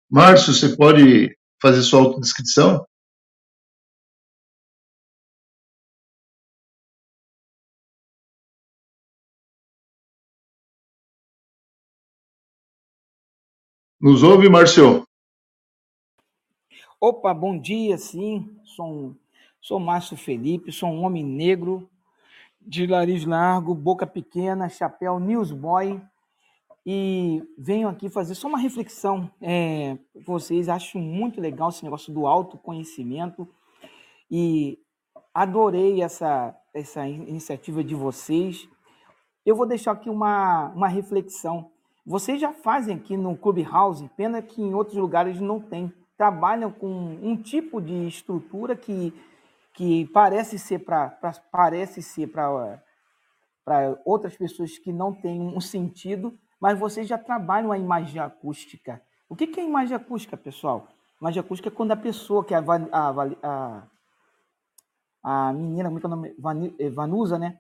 Márcio, você pode fazer sua autodescrição? Nos ouve, Márcio? Opa, bom dia, sim. Sou, um, sou Márcio Felipe, sou um homem negro, de nariz largo, boca pequena, chapéu newsboy, e venho aqui fazer só uma reflexão é, vocês. Acho muito legal esse negócio do autoconhecimento e adorei essa, essa iniciativa de vocês. Eu vou deixar aqui uma, uma reflexão. Vocês já fazem aqui no Clubhouse, pena que em outros lugares não tem. Trabalham com um tipo de estrutura que, que parece ser para parece ser para outras pessoas que não têm um sentido, mas vocês já trabalham a imagem acústica. O que é imagem acústica, pessoal? Imagem acústica é quando a pessoa, que é a, a, a, a menina, como é que é o nome? É Vanusa, né?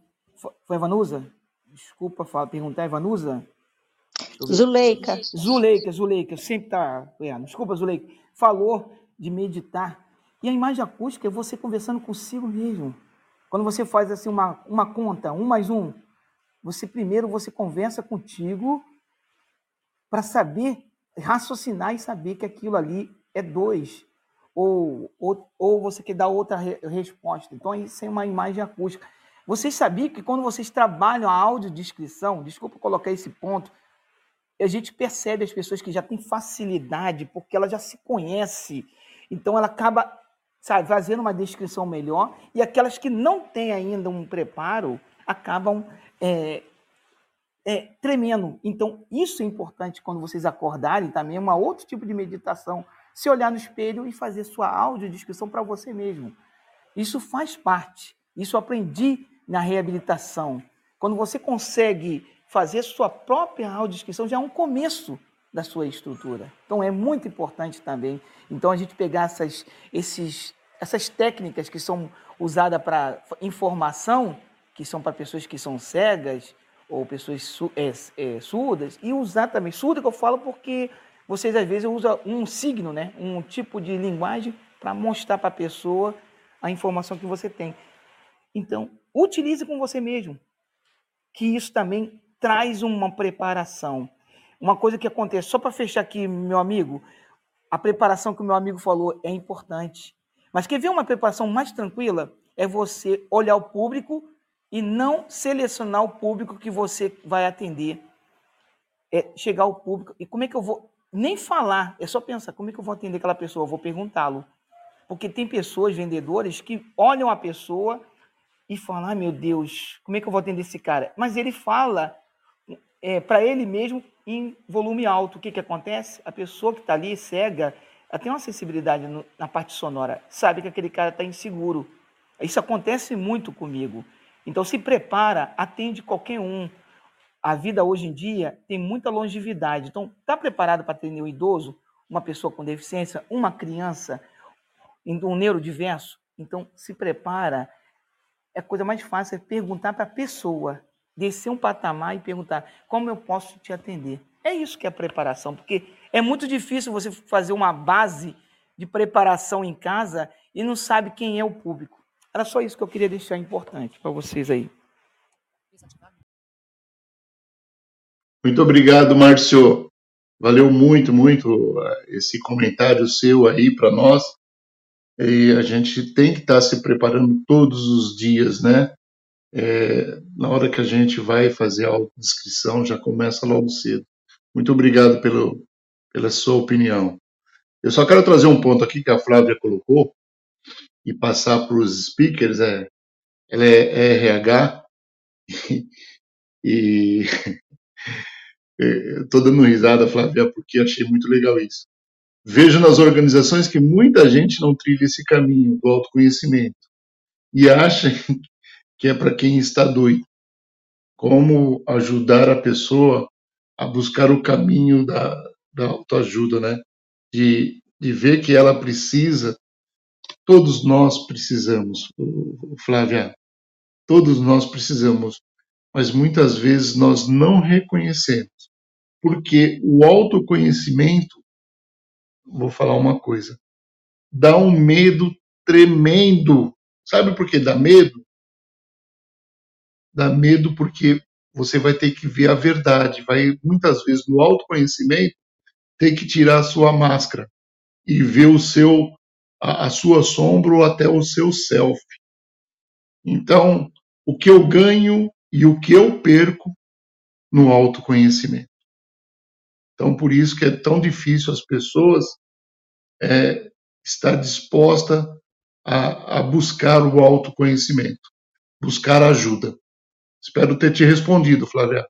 Foi Vanusa? Desculpa falar, perguntar, é Vanusa? Zuleika. Zuleika, Zuleika, sempre tá. É, desculpa, Zuleika. Falou de meditar. E a imagem acústica é você conversando consigo mesmo. Quando você faz assim uma, uma conta, um mais um, você primeiro você conversa contigo para saber, raciocinar e saber que aquilo ali é dois. Ou, ou, ou você quer dar outra re resposta. Então, isso é uma imagem acústica. Vocês sabiam que quando vocês trabalham a audiodescrição, desculpa colocar esse ponto, a gente percebe as pessoas que já têm facilidade, porque ela já se conhece. Então, ela acaba sabe, fazendo uma descrição melhor. E aquelas que não têm ainda um preparo acabam é, é, tremendo. Então, isso é importante quando vocês acordarem também, é um outro tipo de meditação. Se olhar no espelho e fazer sua audiodescrição para você mesmo. Isso faz parte. Isso aprendi na reabilitação. Quando você consegue fazer sua própria audiodescrição, já é um começo da sua estrutura. Então, é muito importante também. Então, a gente pegar essas, esses, essas técnicas que são usadas para informação, que são para pessoas que são cegas, ou pessoas su é, é, surdas, e usar também, surda que eu falo porque vocês às vezes usam um signo, né? um tipo de linguagem para mostrar para a pessoa a informação que você tem. Então, utilize com você mesmo, que isso também traz uma preparação. Uma coisa que acontece, só para fechar aqui, meu amigo, a preparação que o meu amigo falou é importante. Mas quer ver uma preparação mais tranquila? É você olhar o público e não selecionar o público que você vai atender. É chegar ao público. E como é que eu vou. Nem falar, é só pensar como é que eu vou atender aquela pessoa, eu vou perguntá-lo. Porque tem pessoas, vendedores, que olham a pessoa e falam: ah, meu Deus, como é que eu vou atender esse cara? Mas ele fala é, para ele mesmo em volume alto. O que, que acontece? A pessoa que está ali, cega, ela tem uma sensibilidade no, na parte sonora, sabe que aquele cara está inseguro. Isso acontece muito comigo. Então se prepara, atende qualquer um. A vida hoje em dia tem muita longevidade. Então, está preparado para atender um idoso, uma pessoa com deficiência, uma criança, um neurodiverso? Então, se prepara. É a coisa mais fácil é perguntar para a pessoa, descer um patamar e perguntar como eu posso te atender. É isso que é preparação, porque é muito difícil você fazer uma base de preparação em casa e não sabe quem é o público. Era só isso que eu queria deixar importante para vocês aí. Muito obrigado, Márcio. Valeu muito, muito eh, esse comentário seu aí para nós. E a gente tem que estar tá se preparando todos os dias, né? É, na hora que a gente vai fazer a autodescrição, já começa logo cedo. Muito obrigado pelo, pela sua opinião. Eu só quero trazer um ponto aqui que a Flávia colocou, e passar para os speakers, é, ela é RH e, estou dando risada, Flávia, porque achei muito legal isso. Vejo nas organizações que muita gente não trilha esse caminho do autoconhecimento e acha que é para quem está doido. Como ajudar a pessoa a buscar o caminho da, da autoajuda, né? De, de ver que ela precisa Todos nós precisamos, Flávia, todos nós precisamos, mas muitas vezes nós não reconhecemos, porque o autoconhecimento, vou falar uma coisa, dá um medo tremendo. Sabe por que dá medo? Dá medo porque você vai ter que ver a verdade, vai muitas vezes no autoconhecimento ter que tirar a sua máscara e ver o seu a, a sua sombra ou até o seu self. Então, o que eu ganho e o que eu perco no autoconhecimento. Então, por isso que é tão difícil as pessoas é, estar disposta a, a buscar o autoconhecimento, buscar ajuda. Espero ter te respondido, Flávia.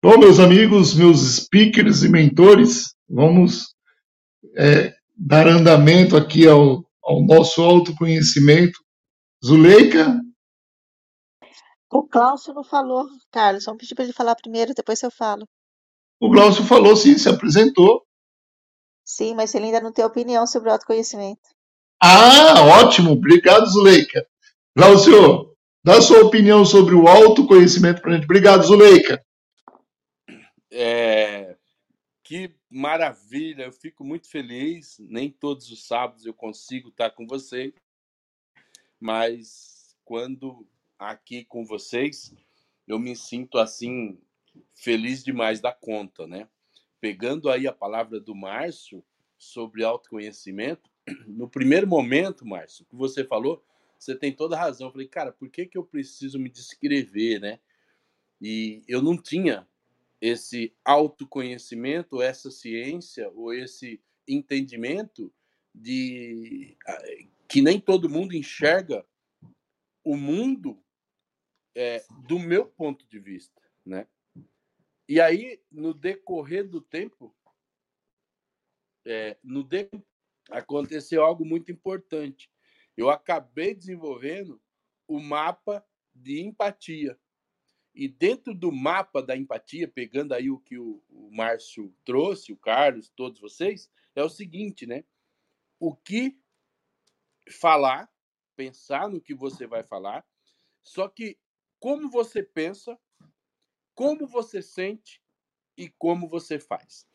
Bom, meus amigos, meus speakers e mentores, vamos é, dar andamento aqui ao, ao nosso autoconhecimento. Zuleika? O Cláudio não falou, Carlos. Vamos pedir para ele falar primeiro, depois eu falo. O Glaucio falou, sim, se apresentou. Sim, mas ele ainda não tem opinião sobre o autoconhecimento. Ah, ótimo. Obrigado, Zuleika. Glaucio, dá sua opinião sobre o autoconhecimento para gente. Obrigado, Zuleika. É, que maravilha, eu fico muito feliz. Nem todos os sábados eu consigo estar com vocês, mas quando aqui com vocês, eu me sinto assim feliz demais da conta, né? Pegando aí a palavra do Márcio sobre autoconhecimento, no primeiro momento, Márcio, que você falou, você tem toda razão. Eu falei, cara, por que, que eu preciso me descrever, né? E eu não tinha esse autoconhecimento, essa ciência ou esse entendimento de que nem todo mundo enxerga o mundo é, do meu ponto de vista, né? E aí, no decorrer do tempo, é, no de... aconteceu algo muito importante. Eu acabei desenvolvendo o mapa de empatia. E dentro do mapa da empatia, pegando aí o que o, o Márcio trouxe, o Carlos, todos vocês, é o seguinte, né? O que falar, pensar no que você vai falar, só que como você pensa, como você sente e como você faz.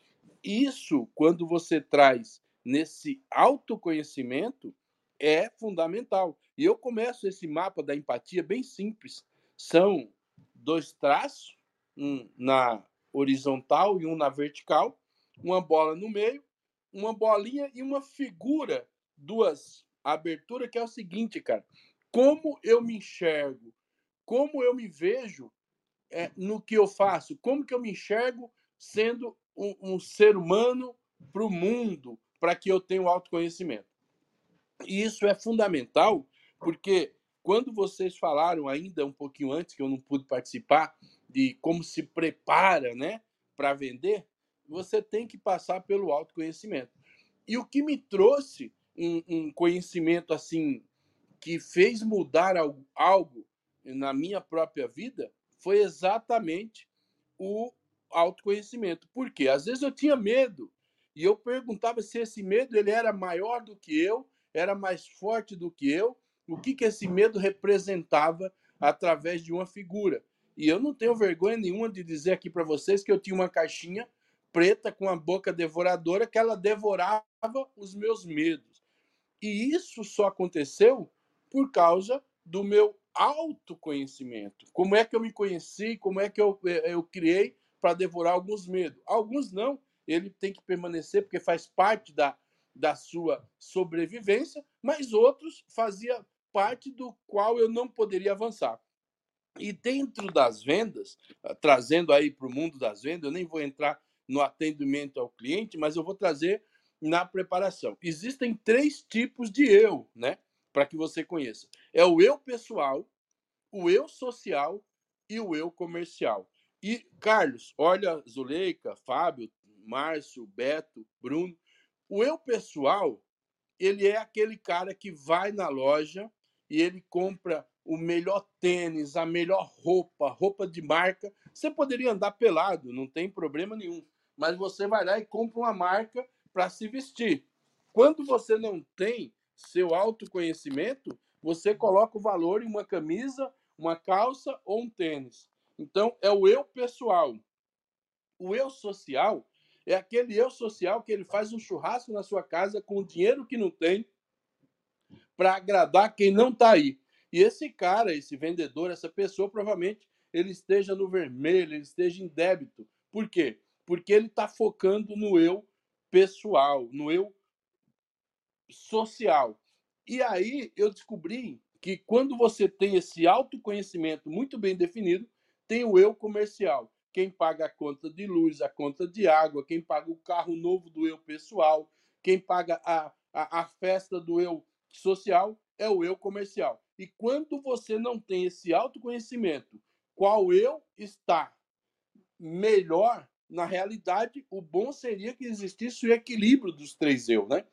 Isso, quando você traz nesse autoconhecimento, é fundamental. E eu começo esse mapa da empatia bem simples. São dois traços, um na horizontal e um na vertical, uma bola no meio, uma bolinha e uma figura, duas aberturas, que é o seguinte, cara. Como eu me enxergo, como eu me vejo é, no que eu faço, como que eu me enxergo sendo um, um ser humano para o mundo, para que eu tenha o autoconhecimento. E isso é fundamental, porque quando vocês falaram ainda um pouquinho antes, que eu não pude participar, de como se prepara né, para vender, você tem que passar pelo autoconhecimento. E o que me trouxe um, um conhecimento assim que fez mudar algo, algo na minha própria vida foi exatamente o autoconhecimento. Por quê? Às vezes eu tinha medo e eu perguntava se esse medo ele era maior do que eu, era mais forte do que eu, o que, que esse medo representava através de uma figura. E eu não tenho vergonha nenhuma de dizer aqui para vocês que eu tinha uma caixinha preta com a boca devoradora que ela devorava os meus medos. E isso só aconteceu por causa do meu autoconhecimento. Como é que eu me conheci, como é que eu, eh, eu criei para devorar alguns medos. Alguns não, ele tem que permanecer porque faz parte da, da sua sobrevivência, mas outros fazia parte do qual eu não poderia avançar. E dentro das vendas, ah, trazendo aí para o mundo das vendas, eu nem vou entrar no atendimento ao cliente, mas eu vou trazer na preparação. Existem três tipos de eu, né? Para que você conheça. É o eu pessoal, o eu social e o eu comercial. E, Carlos, olha, Zuleika, Fábio, Márcio, Beto, Bruno. O eu pessoal, ele é aquele cara que vai na loja e ele compra o melhor tênis, a melhor roupa, roupa de marca. Você poderia andar pelado, não tem problema nenhum. Mas você vai lá e compra uma marca para se vestir. Quando você não tem seu autoconhecimento, você coloca o valor em uma camisa, uma calça ou um tênis. Então, é o eu pessoal. O eu social é aquele eu social que ele faz um churrasco na sua casa com o dinheiro que não tem para agradar quem não está aí. E esse cara, esse vendedor, essa pessoa, provavelmente ele esteja no vermelho, ele esteja em débito. Por quê? Porque ele está focando no eu pessoal, no eu social. E aí eu descobri que quando você tem esse autoconhecimento muito bem definido, tem o eu comercial. Quem paga a conta de luz, a conta de água, quem paga o carro novo do eu pessoal, quem paga a, a, a festa do eu social é o eu comercial. E quando você não tem esse autoconhecimento, qual eu está melhor, na realidade, o bom seria que existisse o equilíbrio dos três eu, né?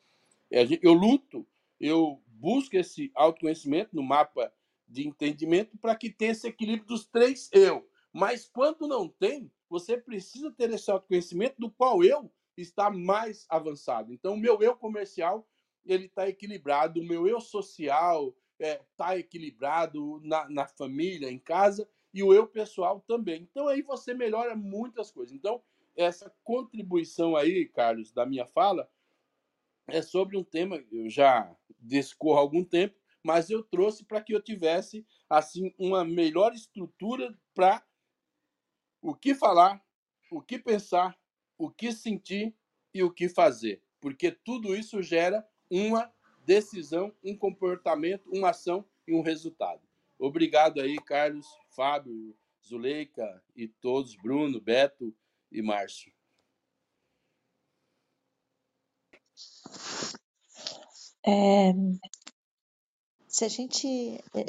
É, eu luto, eu busco esse autoconhecimento no mapa de entendimento para que tenha esse equilíbrio dos três eu. Mas quando não tem, você precisa ter esse autoconhecimento do qual eu está mais avançado. Então, o meu eu comercial ele está equilibrado, o meu eu social está é, tá equilibrado na, na família, em casa, e o eu pessoal também. Então, aí você melhora muitas coisas. Então, essa contribuição aí, Carlos, da minha fala, é sobre um tema que eu já discorro há algum tempo, mas eu trouxe para que eu tivesse assim uma melhor estrutura para o que falar, o que pensar, o que sentir e o que fazer, porque tudo isso gera uma decisão, um comportamento, uma ação e um resultado. Obrigado aí, Carlos, Fábio, Zuleika e todos, Bruno, Beto e Márcio. É, se a gente,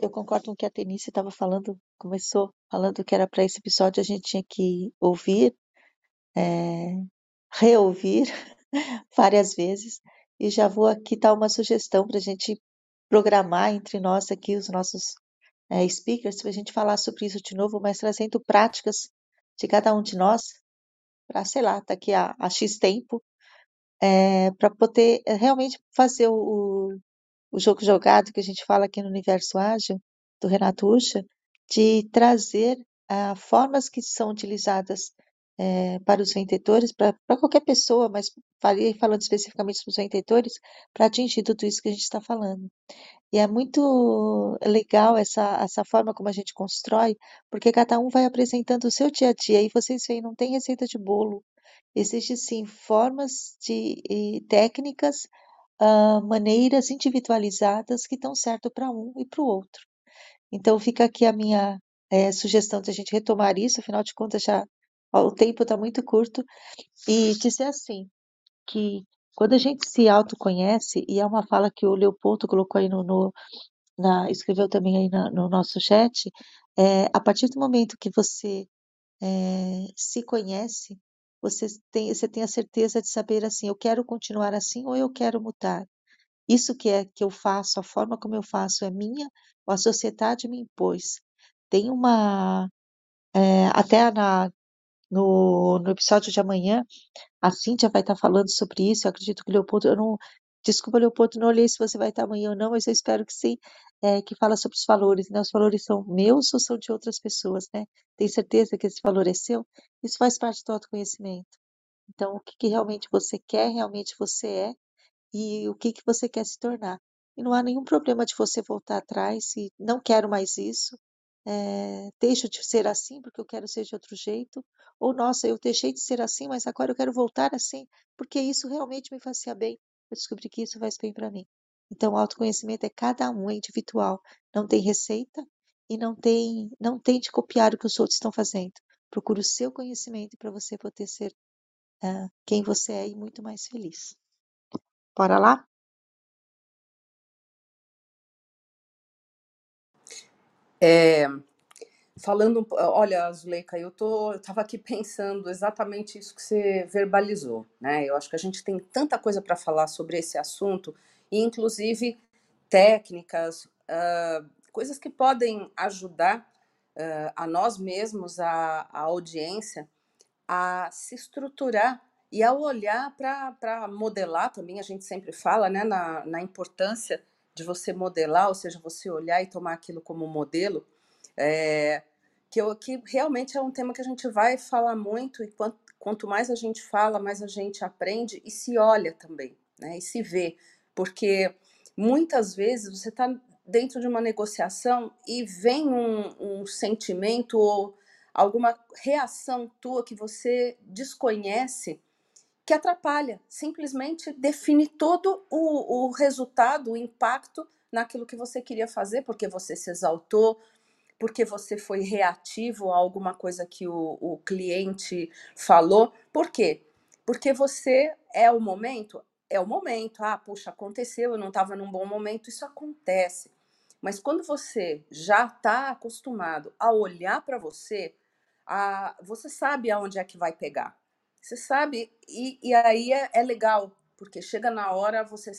eu concordo com o que a Tenice estava falando, começou falando que era para esse episódio a gente tinha que ouvir, é, reouvir várias vezes, e já vou aqui dar uma sugestão para a gente programar entre nós aqui os nossos é, speakers, para a gente falar sobre isso de novo, mas trazendo práticas de cada um de nós, para, sei lá, daqui a, a X tempo, é, para poder realmente fazer o, o jogo jogado que a gente fala aqui no Universo Ágil, do Renato Ucha, de trazer ah, formas que são utilizadas é, para os vendedores, para qualquer pessoa, mas falei falando especificamente dos vendedores, para atingir tudo isso que a gente está falando. E é muito legal essa, essa forma como a gente constrói, porque cada um vai apresentando o seu dia a dia, e vocês veem, não tem receita de bolo, Existem sim formas de técnicas, uh, maneiras individualizadas que estão certo para um e para o outro. Então fica aqui a minha é, sugestão de a gente retomar isso, afinal de contas já ó, o tempo está muito curto, e dizer assim, que quando a gente se autoconhece, e é uma fala que o Leopoldo colocou aí no, no na, escreveu também aí na, no nosso chat, é, a partir do momento que você é, se conhece, você tem, você tem a certeza de saber assim, eu quero continuar assim ou eu quero mudar. Isso que é que eu faço, a forma como eu faço é minha ou a sociedade me impôs. Tem uma, é, até na, no, no episódio de amanhã, a Cíntia vai estar falando sobre isso, eu acredito que o Leopoldo, eu não, desculpa Leopoldo, não olhei se você vai estar amanhã ou não, mas eu espero que sim, é, que fala sobre os valores, né? Os valores são meus ou são de outras pessoas, né? Tem certeza que esse valor é seu? Isso faz parte do autoconhecimento. Então, o que, que realmente você quer, realmente você é, e o que, que você quer se tornar. E não há nenhum problema de você voltar atrás e não quero mais isso, é, deixo de ser assim porque eu quero ser de outro jeito, ou nossa, eu deixei de ser assim, mas agora eu quero voltar assim, porque isso realmente me fazia bem. Eu descobri que isso faz bem para mim. Então, o autoconhecimento é cada um, é individual. Não tem receita e não tem, não tem de copiar o que os outros estão fazendo. Procure o seu conhecimento para você poder ser uh, quem você é e muito mais feliz. Bora lá? É, falando, olha, Zuleika, eu tô, eu estava aqui pensando exatamente isso que você verbalizou, né? Eu acho que a gente tem tanta coisa para falar sobre esse assunto inclusive técnicas, uh, coisas que podem ajudar uh, a nós mesmos, a, a audiência, a se estruturar E ao olhar para modelar também, a gente sempre fala né, na, na importância de você modelar, ou seja, você olhar e tomar aquilo como modelo, é, que, eu, que realmente é um tema que a gente vai falar muito, e quanto, quanto mais a gente fala, mais a gente aprende e se olha também, né, e se vê, porque muitas vezes você está dentro de uma negociação e vem um, um sentimento ou alguma reação tua que você desconhece que atrapalha, simplesmente define todo o, o resultado, o impacto naquilo que você queria fazer, porque você se exaltou, porque você foi reativo a alguma coisa que o, o cliente falou. Por quê? Porque você é o momento, é o momento. Ah, puxa, aconteceu, eu não estava num bom momento, isso acontece. Mas quando você já está acostumado a olhar para você, a, você sabe aonde é que vai pegar. Você sabe, e, e aí é, é legal, porque chega na hora, você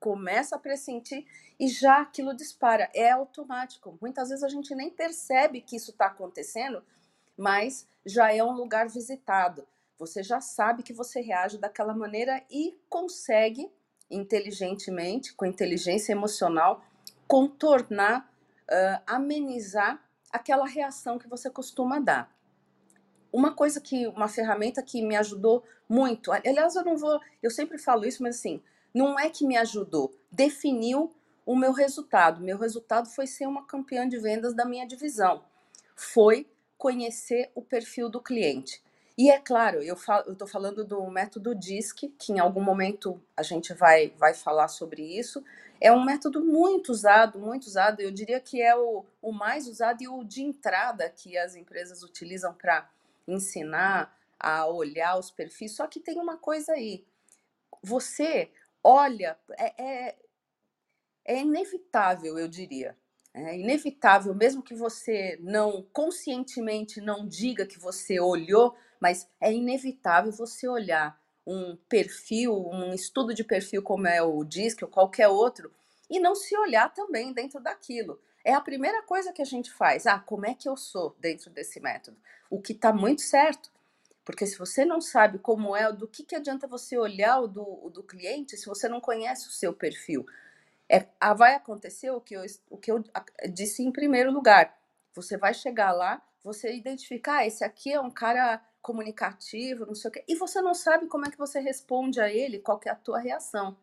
começa a pressentir e já aquilo dispara. É automático. Muitas vezes a gente nem percebe que isso está acontecendo, mas já é um lugar visitado. Você já sabe que você reage daquela maneira e consegue inteligentemente, com inteligência emocional, contornar, uh, amenizar aquela reação que você costuma dar. Uma coisa que, uma ferramenta que me ajudou muito, aliás, eu não vou, eu sempre falo isso, mas assim, não é que me ajudou, definiu o meu resultado. Meu resultado foi ser uma campeã de vendas da minha divisão. Foi conhecer o perfil do cliente. E é claro, eu estou falando do método DISC, que em algum momento a gente vai, vai falar sobre isso. É um método muito usado, muito usado. Eu diria que é o, o mais usado e o de entrada que as empresas utilizam para ensinar a olhar os perfis. Só que tem uma coisa aí. Você olha, é, é, é inevitável, eu diria. É inevitável, mesmo que você não conscientemente não diga que você olhou, mas é inevitável você olhar um perfil, um estudo de perfil como é o DISC ou qualquer outro, e não se olhar também dentro daquilo. É a primeira coisa que a gente faz. Ah, como é que eu sou dentro desse método? O que está muito certo. Porque se você não sabe como é, do que, que adianta você olhar o do, o do cliente se você não conhece o seu perfil? É, ah, vai acontecer o que, eu, o que eu disse em primeiro lugar. Você vai chegar lá, você identificar, ah, esse aqui é um cara comunicativo, não sei o quê, e você não sabe como é que você responde a ele, qual é a tua reação.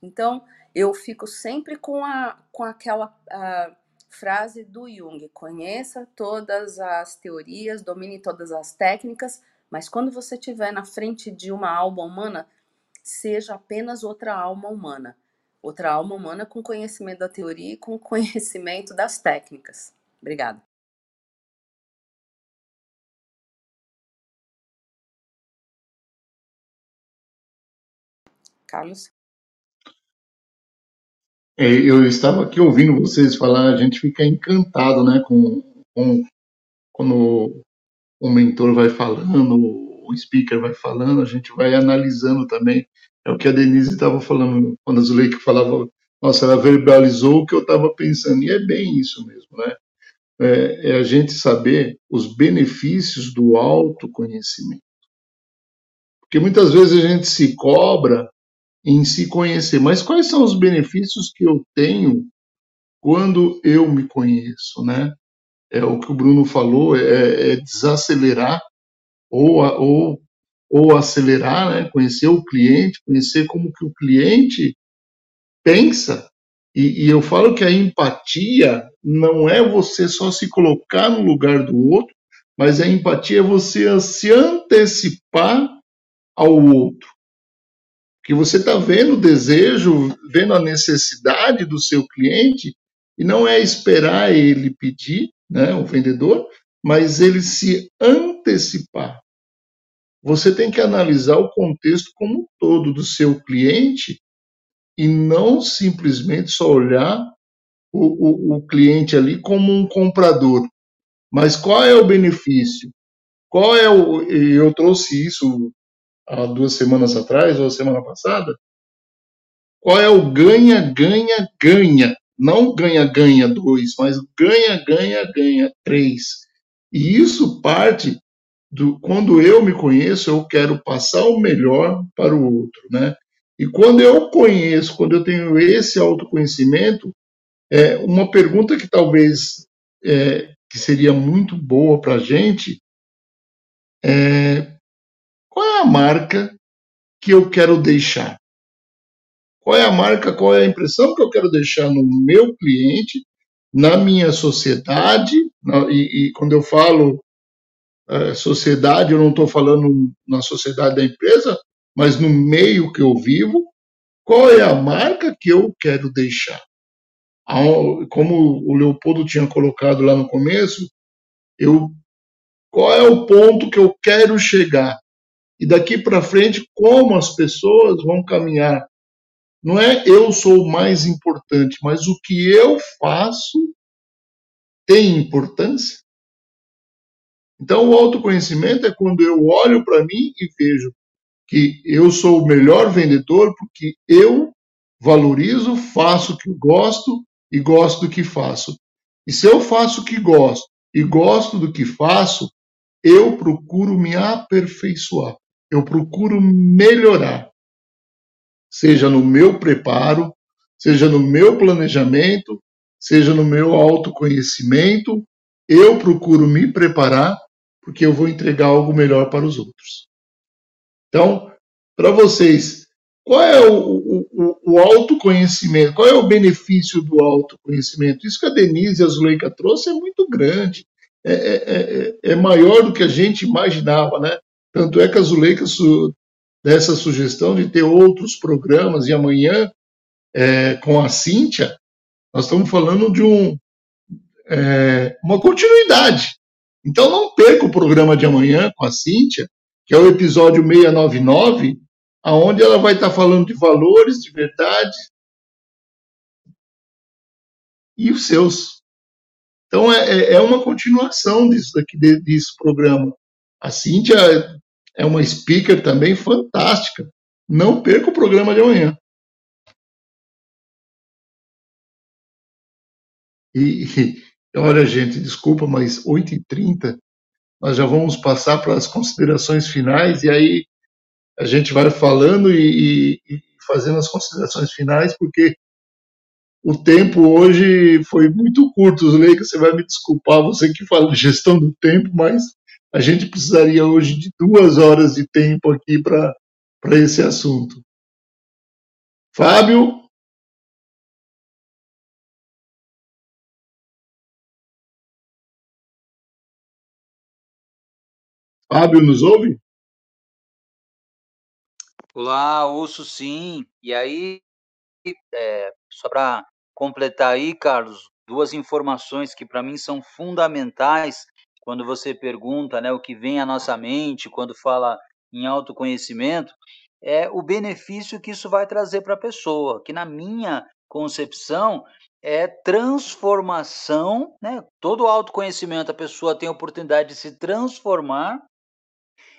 Então, eu fico sempre com, a, com aquela a, frase do Jung: conheça todas as teorias, domine todas as técnicas, mas quando você estiver na frente de uma alma humana, seja apenas outra alma humana. Outra alma humana com conhecimento da teoria e com conhecimento das técnicas. Obrigada. Carlos? É, eu estava aqui ouvindo vocês falar, a gente fica encantado, né, com, com quando o mentor vai falando, o speaker vai falando, a gente vai analisando também. É o que a Denise estava falando, quando a Zuleika falava, nossa, ela verbalizou o que eu estava pensando, e é bem isso mesmo, né? É, é a gente saber os benefícios do autoconhecimento. Porque muitas vezes a gente se cobra em se conhecer, mas quais são os benefícios que eu tenho quando eu me conheço, né? É o que o Bruno falou, é, é desacelerar ou, ou, ou acelerar, né? conhecer o cliente, conhecer como que o cliente pensa. E, e eu falo que a empatia não é você só se colocar no lugar do outro, mas a empatia é você se antecipar ao outro. Que você está vendo o desejo, vendo a necessidade do seu cliente, e não é esperar ele pedir, né, o vendedor, mas ele se antecipar. Você tem que analisar o contexto como um todo do seu cliente e não simplesmente só olhar o, o, o cliente ali como um comprador. Mas qual é o benefício? Qual é o. Eu trouxe isso há duas semanas atrás, ou semana passada. Qual é o ganha, ganha, ganha? Não ganha, ganha dois, mas ganha, ganha, ganha três. E isso parte do, quando eu me conheço, eu quero passar o melhor para o outro, né? E quando eu conheço, quando eu tenho esse autoconhecimento, é uma pergunta que talvez é, que seria muito boa para a gente é qual é a marca que eu quero deixar? Qual é a marca, qual é a impressão que eu quero deixar no meu cliente, na minha sociedade, na, e, e, quando eu falo é, sociedade, eu não estou falando na sociedade da empresa, mas no meio que eu vivo, qual é a marca que eu quero deixar? Como o Leopoldo tinha colocado lá no começo, eu qual é o ponto que eu quero chegar? E daqui para frente, como as pessoas vão caminhar? Não é eu sou o mais importante, mas o que eu faço tem importância? Então, o autoconhecimento é quando eu olho para mim e vejo que eu sou o melhor vendedor porque eu valorizo, faço o que gosto e gosto do que faço. E se eu faço o que gosto e gosto do que faço, eu procuro me aperfeiçoar, eu procuro melhorar, seja no meu preparo, seja no meu planejamento, seja no meu autoconhecimento, eu procuro me preparar porque eu vou entregar algo melhor para os outros. Então, para vocês, qual é o, o, o, autoconhecimento? Qual é o benefício do autoconhecimento? Isso que a Denise e trouxe é muito grande. É, é, é, é maior do que a gente imaginava, né? Tanto é que a Zuleika su, dessa sugestão de ter outros programas e amanhã é, com a Cíntia, nós estamos falando de um, é, uma continuidade. Então não perca o programa de amanhã com a Cíntia, que é o episódio 699, aonde ela vai estar falando de valores, de verdade e os seus. Então é, é, é uma continuação disso daqui desse programa. A Cíntia é uma speaker também fantástica. Não perca o programa de amanhã. E, Olha, gente, desculpa, mas 8h30 nós já vamos passar para as considerações finais e aí a gente vai falando e, e, e fazendo as considerações finais, porque o tempo hoje foi muito curto. Zuleika, você vai me desculpar, você que fala de gestão do tempo, mas a gente precisaria hoje de duas horas de tempo aqui para esse assunto. Fábio? Fábio, nos ouve? Olá, ouço sim. E aí, é, só para completar aí, Carlos, duas informações que para mim são fundamentais quando você pergunta né, o que vem à nossa mente quando fala em autoconhecimento, é o benefício que isso vai trazer para a pessoa, que na minha concepção é transformação, né? Todo autoconhecimento a pessoa tem a oportunidade de se transformar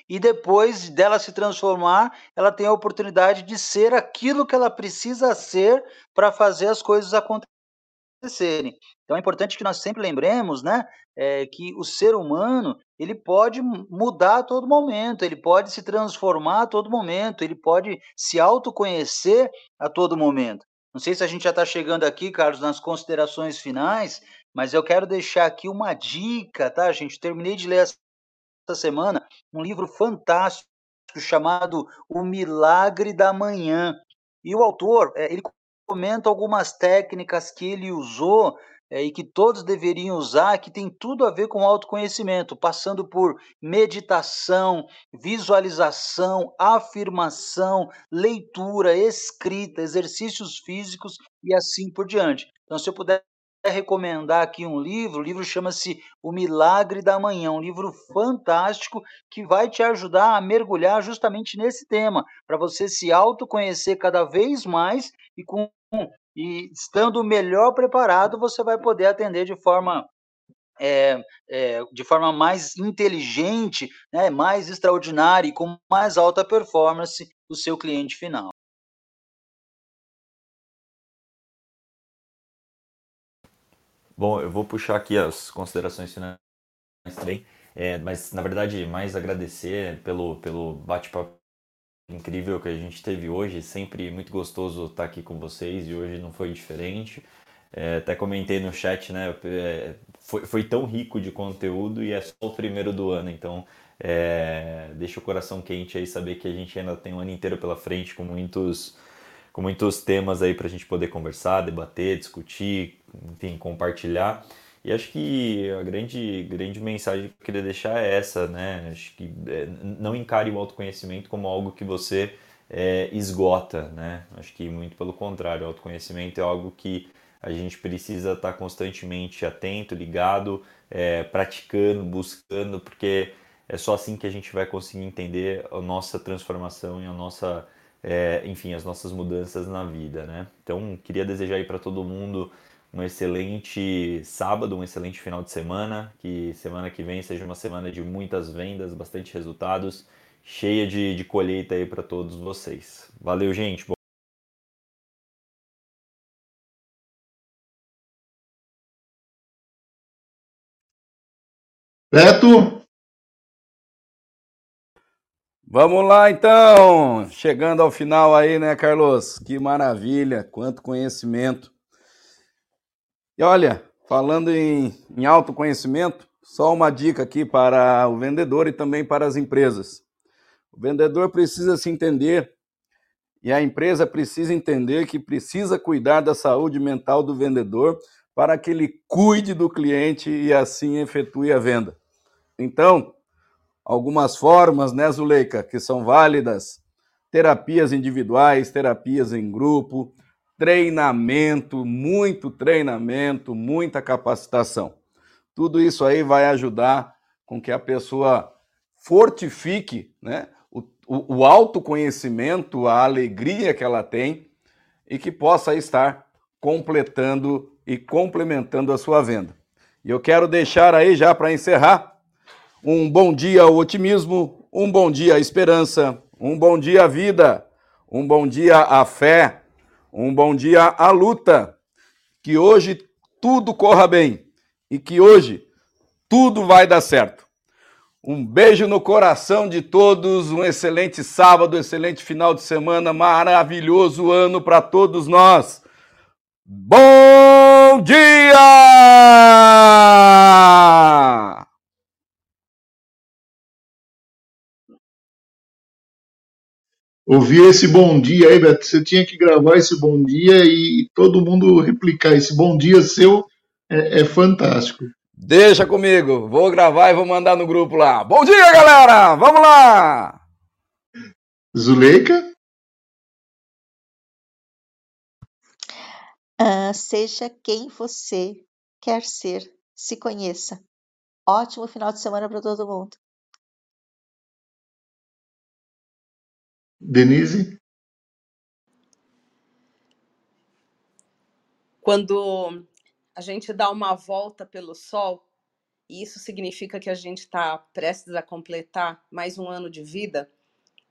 e depois dela se transformar, ela tem a oportunidade de ser aquilo que ela precisa ser para fazer as coisas acontecerem. Então é importante que nós sempre lembremos, né, é, que o ser humano ele pode mudar a todo momento, ele pode se transformar a todo momento, ele pode se autoconhecer a todo momento. Não sei se a gente já está chegando aqui, Carlos, nas considerações finais, mas eu quero deixar aqui uma dica, tá, gente? Terminei de ler essa semana um livro fantástico chamado O Milagre da Manhã. E o autor, é, ele comenta algumas técnicas que ele usou é, e que todos deveriam usar, que tem tudo a ver com autoconhecimento, passando por meditação, visualização, afirmação, leitura, escrita, exercícios físicos e assim por diante. Então, se eu puder recomendar aqui um livro, o livro chama-se O Milagre da Manhã, um livro fantástico que vai te ajudar a mergulhar justamente nesse tema, para você se autoconhecer cada vez mais e com e estando melhor preparado, você vai poder atender de forma é, é, de forma mais inteligente, né, mais extraordinária e com mais alta performance o seu cliente final. Bom, eu vou puxar aqui as considerações finais também. É, mas, na verdade, mais agradecer pelo, pelo bate-papo incrível que a gente teve hoje. Sempre muito gostoso estar aqui com vocês e hoje não foi diferente. É, até comentei no chat, né? É, foi, foi tão rico de conteúdo e é só o primeiro do ano, então é, deixa o coração quente aí saber que a gente ainda tem um ano inteiro pela frente com muitos, com muitos temas aí para a gente poder conversar, debater, discutir, enfim, compartilhar. E acho que a grande, grande mensagem que eu queria deixar é essa, né? Acho que é, não encare o autoconhecimento como algo que você é, esgota, né? Acho que muito pelo contrário, o autoconhecimento é algo que a gente precisa estar constantemente atento, ligado, é, praticando, buscando, porque é só assim que a gente vai conseguir entender a nossa transformação e a nossa, é, enfim, as nossas mudanças na vida, né? Então, queria desejar aí para todo mundo um excelente sábado, um excelente final de semana, que semana que vem seja uma semana de muitas vendas, bastante resultados, cheia de, de colheita aí para todos vocês. Valeu, gente! Beto? Vamos lá então, chegando ao final aí, né, Carlos? Que maravilha, quanto conhecimento. E olha, falando em, em autoconhecimento, só uma dica aqui para o vendedor e também para as empresas. O vendedor precisa se entender e a empresa precisa entender que precisa cuidar da saúde mental do vendedor para que ele cuide do cliente e assim efetue a venda. Então, algumas formas, né, Zuleika, que são válidas: terapias individuais, terapias em grupo, treinamento, muito treinamento, muita capacitação. Tudo isso aí vai ajudar com que a pessoa fortifique né, o, o, o autoconhecimento, a alegria que ela tem e que possa estar completando e complementando a sua venda. E eu quero deixar aí já para encerrar um bom dia ao otimismo, um bom dia à esperança, um bom dia à vida, um bom dia à fé, um bom dia à luta. Que hoje tudo corra bem e que hoje tudo vai dar certo. Um beijo no coração de todos, um excelente sábado, excelente final de semana, maravilhoso ano para todos nós. Bom dia! Ouvir esse bom dia aí, Beto, você tinha que gravar esse bom dia e todo mundo replicar. Esse bom dia seu é, é fantástico. Deixa comigo, vou gravar e vou mandar no grupo lá. Bom dia, galera! Vamos lá! Zuleika? Uh, seja quem você quer ser, se conheça. Ótimo final de semana para todo mundo. Denise? Quando a gente dá uma volta pelo sol, e isso significa que a gente está prestes a completar mais um ano de vida,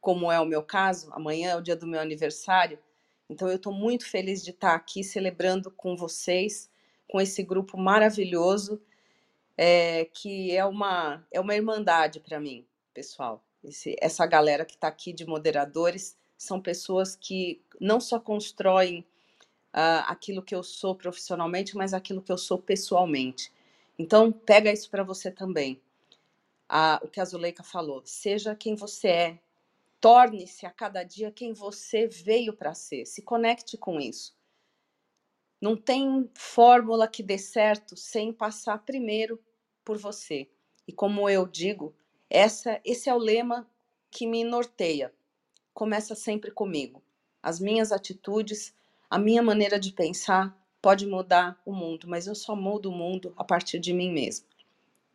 como é o meu caso, amanhã é o dia do meu aniversário, então, eu estou muito feliz de estar aqui celebrando com vocês, com esse grupo maravilhoso, é, que é uma, é uma irmandade para mim, pessoal. Esse, essa galera que está aqui de moderadores são pessoas que não só constroem uh, aquilo que eu sou profissionalmente, mas aquilo que eu sou pessoalmente. Então, pega isso para você também. Ah, o que a Zuleika falou, seja quem você é, Torne-se a cada dia quem você veio para ser. Se conecte com isso. Não tem fórmula que dê certo sem passar primeiro por você. E como eu digo, essa, esse é o lema que me norteia. Começa sempre comigo. As minhas atitudes, a minha maneira de pensar pode mudar o mundo, mas eu só mudo o mundo a partir de mim mesmo.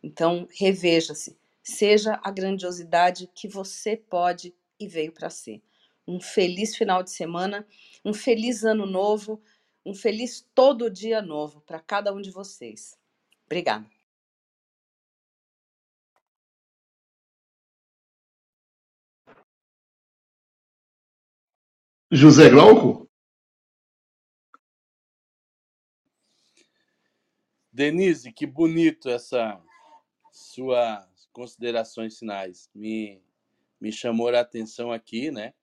Então, reveja-se. Seja a grandiosidade que você pode e veio para ser. Um feliz final de semana, um feliz ano novo, um feliz todo dia novo para cada um de vocês. Obrigada. José Glauco? Denise, que bonito essa sua considerações finais. Me, me chamou a atenção aqui, né?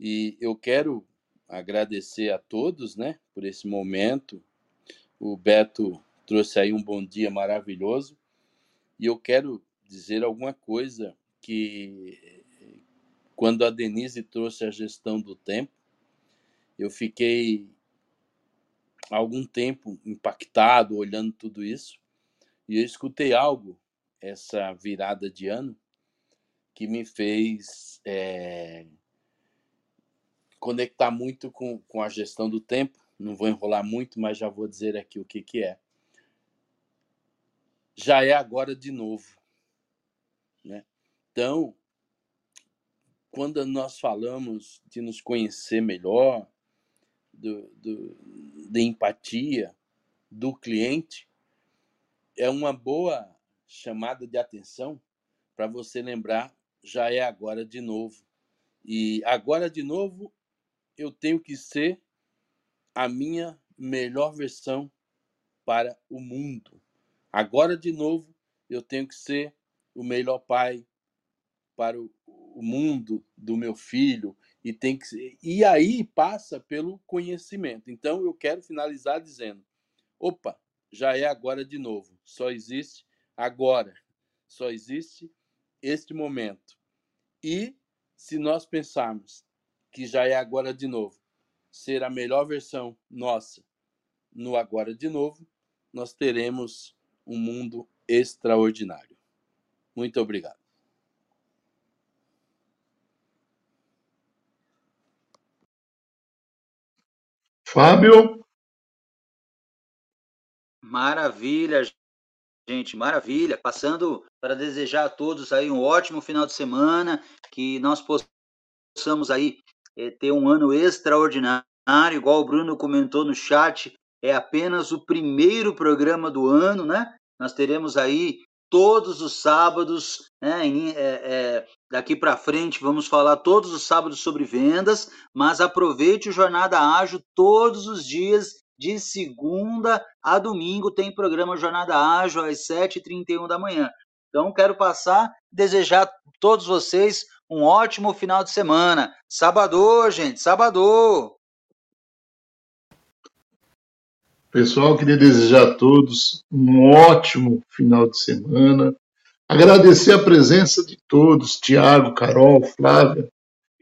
E eu quero agradecer a todos, né, por esse momento. O Beto trouxe aí um bom dia maravilhoso. E eu quero dizer alguma coisa que quando a Denise trouxe a gestão do tempo, eu fiquei algum tempo impactado olhando tudo isso e eu escutei algo essa virada de ano que me fez é, conectar muito com, com a gestão do tempo. Não vou enrolar muito, mas já vou dizer aqui o que, que é. Já é agora de novo. Né? Então, quando nós falamos de nos conhecer melhor, do, do, de empatia do cliente, é uma boa chamada de atenção para você lembrar, já é agora de novo. E agora de novo, eu tenho que ser a minha melhor versão para o mundo. Agora de novo, eu tenho que ser o melhor pai para o, o mundo do meu filho e tem que e aí passa pelo conhecimento. Então eu quero finalizar dizendo: opa, já é agora de novo. Só existe agora. Só existe este momento. E se nós pensarmos que já é agora de novo, ser a melhor versão nossa no agora de novo, nós teremos um mundo extraordinário. Muito obrigado. Fábio? Maravilha, gente, maravilha. Passando para desejar a todos aí um ótimo final de semana, que nós possamos aí é, ter um ano extraordinário, igual o Bruno comentou no chat, é apenas o primeiro programa do ano, né? Nós teremos aí todos os sábados, né? É, é, daqui para frente vamos falar todos os sábados sobre vendas, mas aproveite o Jornada Ágil todos os dias, de segunda a domingo, tem programa Jornada Ágil às 7h31 da manhã. Então, quero passar, desejar a todos vocês um ótimo final de semana. Sábado, gente, sábado! Pessoal, queria desejar a todos um ótimo final de semana. Agradecer a presença de todos: Tiago, Carol, Flávia,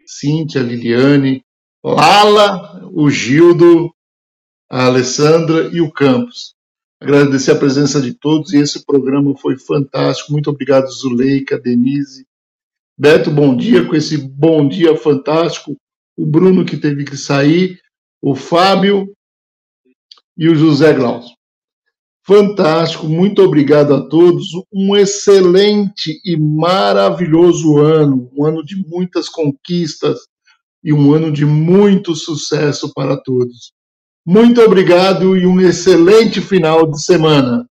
Cíntia, Liliane, Lala, o Gildo, a Alessandra e o Campos. Agradecer a presença de todos e esse programa foi fantástico. Muito obrigado, Zuleika, Denise. Beto, bom dia, com esse bom dia fantástico. O Bruno, que teve que sair, o Fábio e o José Glaucio. Fantástico, muito obrigado a todos. Um excelente e maravilhoso ano, um ano de muitas conquistas e um ano de muito sucesso para todos. Muito obrigado e um excelente final de semana.